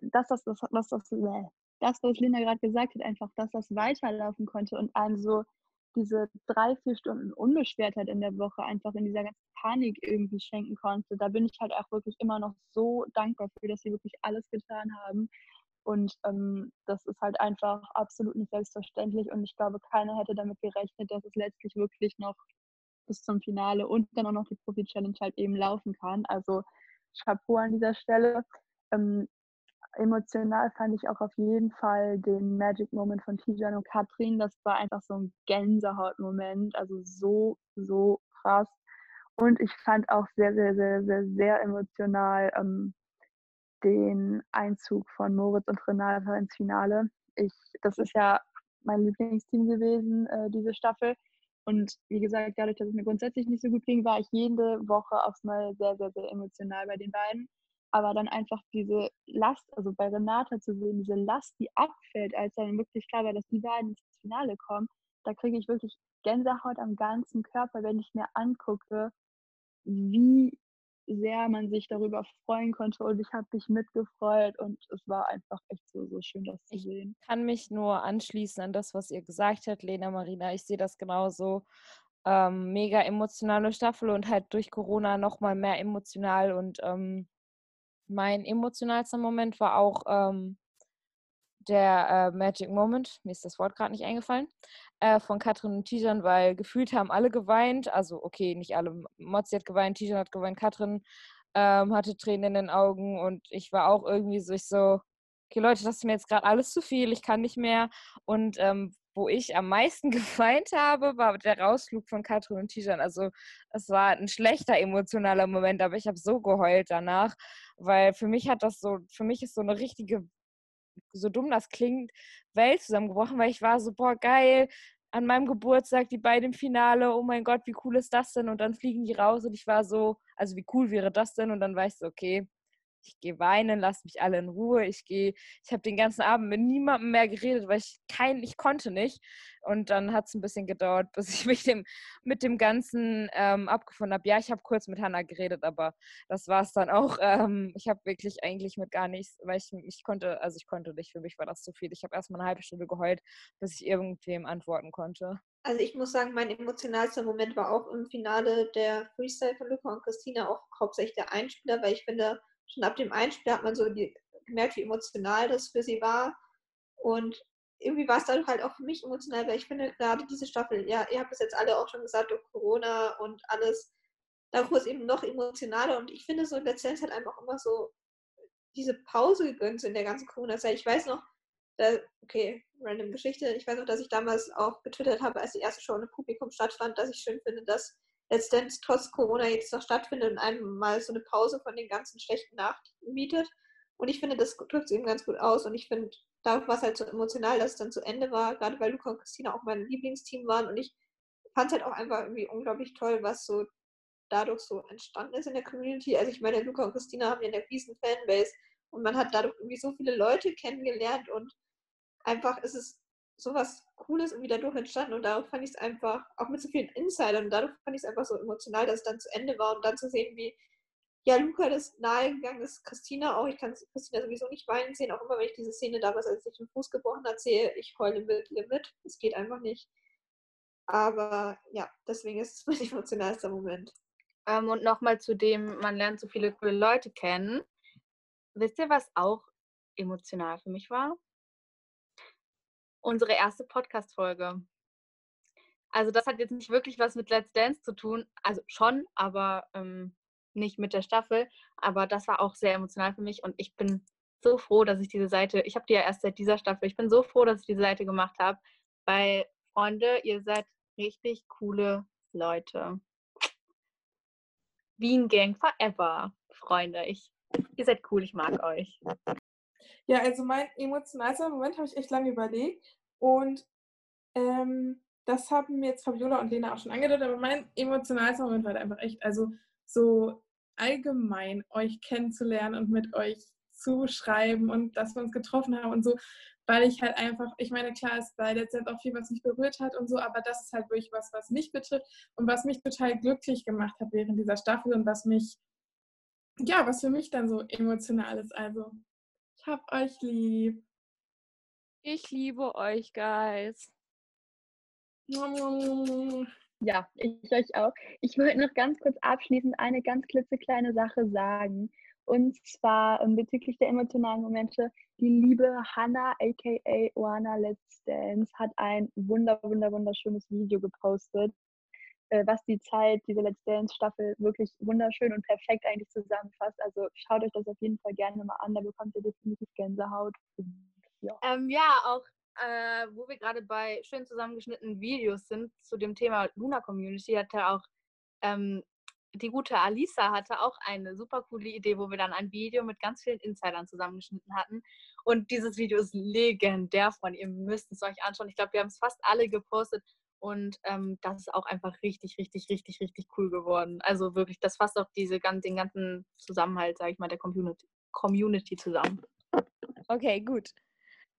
das, das, das, das, das, das was Linda gerade gesagt hat, einfach, dass das weiterlaufen konnte und einem so diese drei, vier Stunden Unbeschwertheit in der Woche einfach in dieser ganzen Panik irgendwie schenken konnte. Da bin ich halt auch wirklich immer noch so dankbar für, dass sie wirklich alles getan haben. Und ähm, das ist halt einfach absolut nicht selbstverständlich. Und ich glaube, keiner hätte damit gerechnet, dass es letztlich wirklich noch bis zum Finale und dann auch noch die Profi-Challenge halt eben laufen kann. Also Chapeau an dieser Stelle. Ähm, emotional fand ich auch auf jeden Fall den Magic Moment von Tijan und Katrin. Das war einfach so ein Gänsehaut-Moment. Also so, so krass. Und ich fand auch sehr, sehr, sehr, sehr, sehr emotional ähm, den Einzug von Moritz und Renata ins Finale. Ich, das ist ja mein Lieblingsteam gewesen, äh, diese Staffel. Und wie gesagt, dadurch, dass es mir grundsätzlich nicht so gut ging, war ich jede Woche aufs Neue sehr, sehr, sehr emotional bei den beiden aber dann einfach diese Last, also bei Renata zu sehen, diese Last, die abfällt, als dann wirklich klar war, dass die beiden ins Finale kommen, da kriege ich wirklich Gänsehaut am ganzen Körper, wenn ich mir angucke, wie sehr man sich darüber freuen konnte und ich habe mich mitgefreut und es war einfach echt so, so schön, das zu sehen. Ich kann mich nur anschließen an das, was ihr gesagt habt, Lena Marina. Ich sehe das genauso. Ähm, mega emotionale Staffel und halt durch Corona nochmal mehr emotional und ähm, mein emotionalster Moment war auch ähm, der äh, Magic Moment, mir ist das Wort gerade nicht eingefallen, äh, von Katrin und Tijan, weil gefühlt haben alle geweint. Also, okay, nicht alle. Mozzi hat geweint, Tijan hat geweint, Katrin ähm, hatte Tränen in den Augen und ich war auch irgendwie so, ich so, okay, Leute, das ist mir jetzt gerade alles zu viel, ich kann nicht mehr. Und ähm, wo ich am meisten geweint habe, war der Rausflug von Katrin und Tijan. Also es war ein schlechter emotionaler Moment, aber ich habe so geheult danach, weil für mich hat das so, für mich ist so eine richtige, so dumm das klingt, Welt zusammengebrochen, weil ich war so, boah, geil, an meinem Geburtstag die beiden im Finale, oh mein Gott, wie cool ist das denn? Und dann fliegen die raus und ich war so, also wie cool wäre das denn? Und dann war ich so, okay, ich gehe weinen, lasst mich alle in Ruhe. Ich gehe, ich habe den ganzen Abend mit niemandem mehr geredet, weil ich kein, ich konnte nicht. Und dann hat es ein bisschen gedauert, bis ich mich dem, mit dem Ganzen ähm, abgefunden habe. Ja, ich habe kurz mit Hannah geredet, aber das war es dann auch. Ähm, ich habe wirklich eigentlich mit gar nichts, weil ich, ich konnte, also ich konnte nicht, für mich war das zu viel. Ich habe erstmal eine halbe Stunde geheult, bis ich irgendwem antworten konnte. Also ich muss sagen, mein emotionalster Moment war auch im Finale der Freestyle von Luca und Christina, auch hauptsächlich der Einspieler, weil ich finde, schon ab dem Einspiel hat man so die, gemerkt, wie emotional das für sie war. Und irgendwie war es dann halt auch für mich emotional, weil ich finde gerade diese Staffel, ja, ihr habt es jetzt alle auch schon gesagt, durch Corona und alles, da wurde es eben noch emotionaler. Und ich finde so, letztendlich hat einfach immer so diese Pause gegönnt in der ganzen Corona-Zeit. Ich weiß noch, okay, random Geschichte, ich weiß noch, dass ich damals auch getwittert habe, als die erste Show im Publikum stattfand, dass ich schön finde, dass letztendlich trotz Corona jetzt noch stattfindet und einem mal so eine Pause von den ganzen schlechten Nachrichten bietet. Und ich finde, das drückt es eben ganz gut aus. Und ich finde, darauf war es halt so emotional, dass es dann zu Ende war, gerade weil Luca und Christina auch mein Lieblingsteam waren. Und ich fand es halt auch einfach irgendwie unglaublich toll, was so dadurch so entstanden ist in der Community. Also ich meine, Luca und Christina haben ja eine riesen Fanbase und man hat dadurch irgendwie so viele Leute kennengelernt und einfach ist es sowas Cooles irgendwie dadurch entstanden und darauf fand ich es einfach, auch mit so vielen Insidern, und dadurch fand ich es einfach so emotional, dass es dann zu Ende war und dann zu sehen, wie ja, Luca das nahegegangen ist, Christina auch, ich kann Christina sowieso nicht weinen sehen, auch immer wenn ich diese Szene damals, als ich den Fuß gebrochen hat, sehe, ich heule mit Limit, es geht einfach nicht. Aber ja, deswegen ist es mein emotionalster Moment. Ähm, und nochmal zu dem, man lernt so viele coole Leute kennen. Wisst ihr, was auch emotional für mich war? Unsere erste Podcast-Folge. Also das hat jetzt nicht wirklich was mit Let's Dance zu tun. Also schon, aber ähm, nicht mit der Staffel. Aber das war auch sehr emotional für mich und ich bin so froh, dass ich diese Seite, ich habe die ja erst seit dieser Staffel, ich bin so froh, dass ich diese Seite gemacht habe, weil Freunde, ihr seid richtig coole Leute. Wien Gang forever, Freunde. Ich, ihr seid cool, ich mag euch. Ja, also mein emotionalster Moment habe ich echt lange überlegt. Und ähm, das haben mir jetzt Fabiola und Lena auch schon angedeutet, aber mein emotionalster Moment war halt einfach echt, also so allgemein euch kennenzulernen und mit euch zu schreiben und dass wir uns getroffen haben und so, weil ich halt einfach, ich meine, klar ist Let's Dance auch viel, was mich berührt hat und so, aber das ist halt wirklich was, was mich betrifft und was mich total glücklich gemacht hat während dieser Staffel und was mich, ja, was für mich dann so emotional ist. Also, ich hab euch lieb. Ich liebe euch, Guys. Ja, ich euch auch. Ich wollte noch ganz kurz abschließend eine ganz klitzekleine Sache sagen. Und zwar ähm, bezüglich der emotionalen Momente. Die liebe Hannah, aka Oana Let's Dance, hat ein wunder, wunder, wunderschönes Video gepostet, äh, was die Zeit dieser Let's Dance Staffel wirklich wunderschön und perfekt eigentlich zusammenfasst. Also schaut euch das auf jeden Fall gerne mal an, da bekommt ihr definitiv Gänsehaut. Ja, ähm, ja auch äh, wo wir gerade bei schön zusammengeschnittenen Videos sind zu dem Thema Luna Community, hatte auch ähm, die gute Alisa hatte auch eine super coole Idee, wo wir dann ein Video mit ganz vielen Insidern zusammengeschnitten hatten. Und dieses Video ist legendär, Freunde. Ihr müsst es euch anschauen. Ich glaube, wir haben es fast alle gepostet. Und ähm, das ist auch einfach richtig, richtig, richtig, richtig cool geworden. Also wirklich, das fasst auch diese, den ganzen Zusammenhalt, sage ich mal, der Community, Community zusammen. Okay, gut.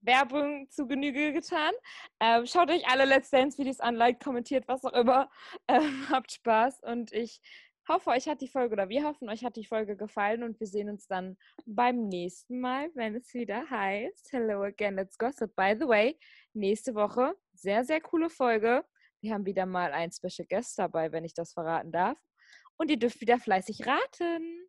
Werbung zu Genüge getan. Ähm, schaut euch alle Let's Dance-Videos an, liked, kommentiert, was auch immer. Ähm, habt Spaß und ich hoffe, euch hat die Folge oder wir hoffen, euch hat die Folge gefallen und wir sehen uns dann beim nächsten Mal, wenn es wieder heißt Hello again, let's gossip. By the way, nächste Woche sehr, sehr coole Folge. Wir haben wieder mal einen Special Guest dabei, wenn ich das verraten darf. Und ihr dürft wieder fleißig raten.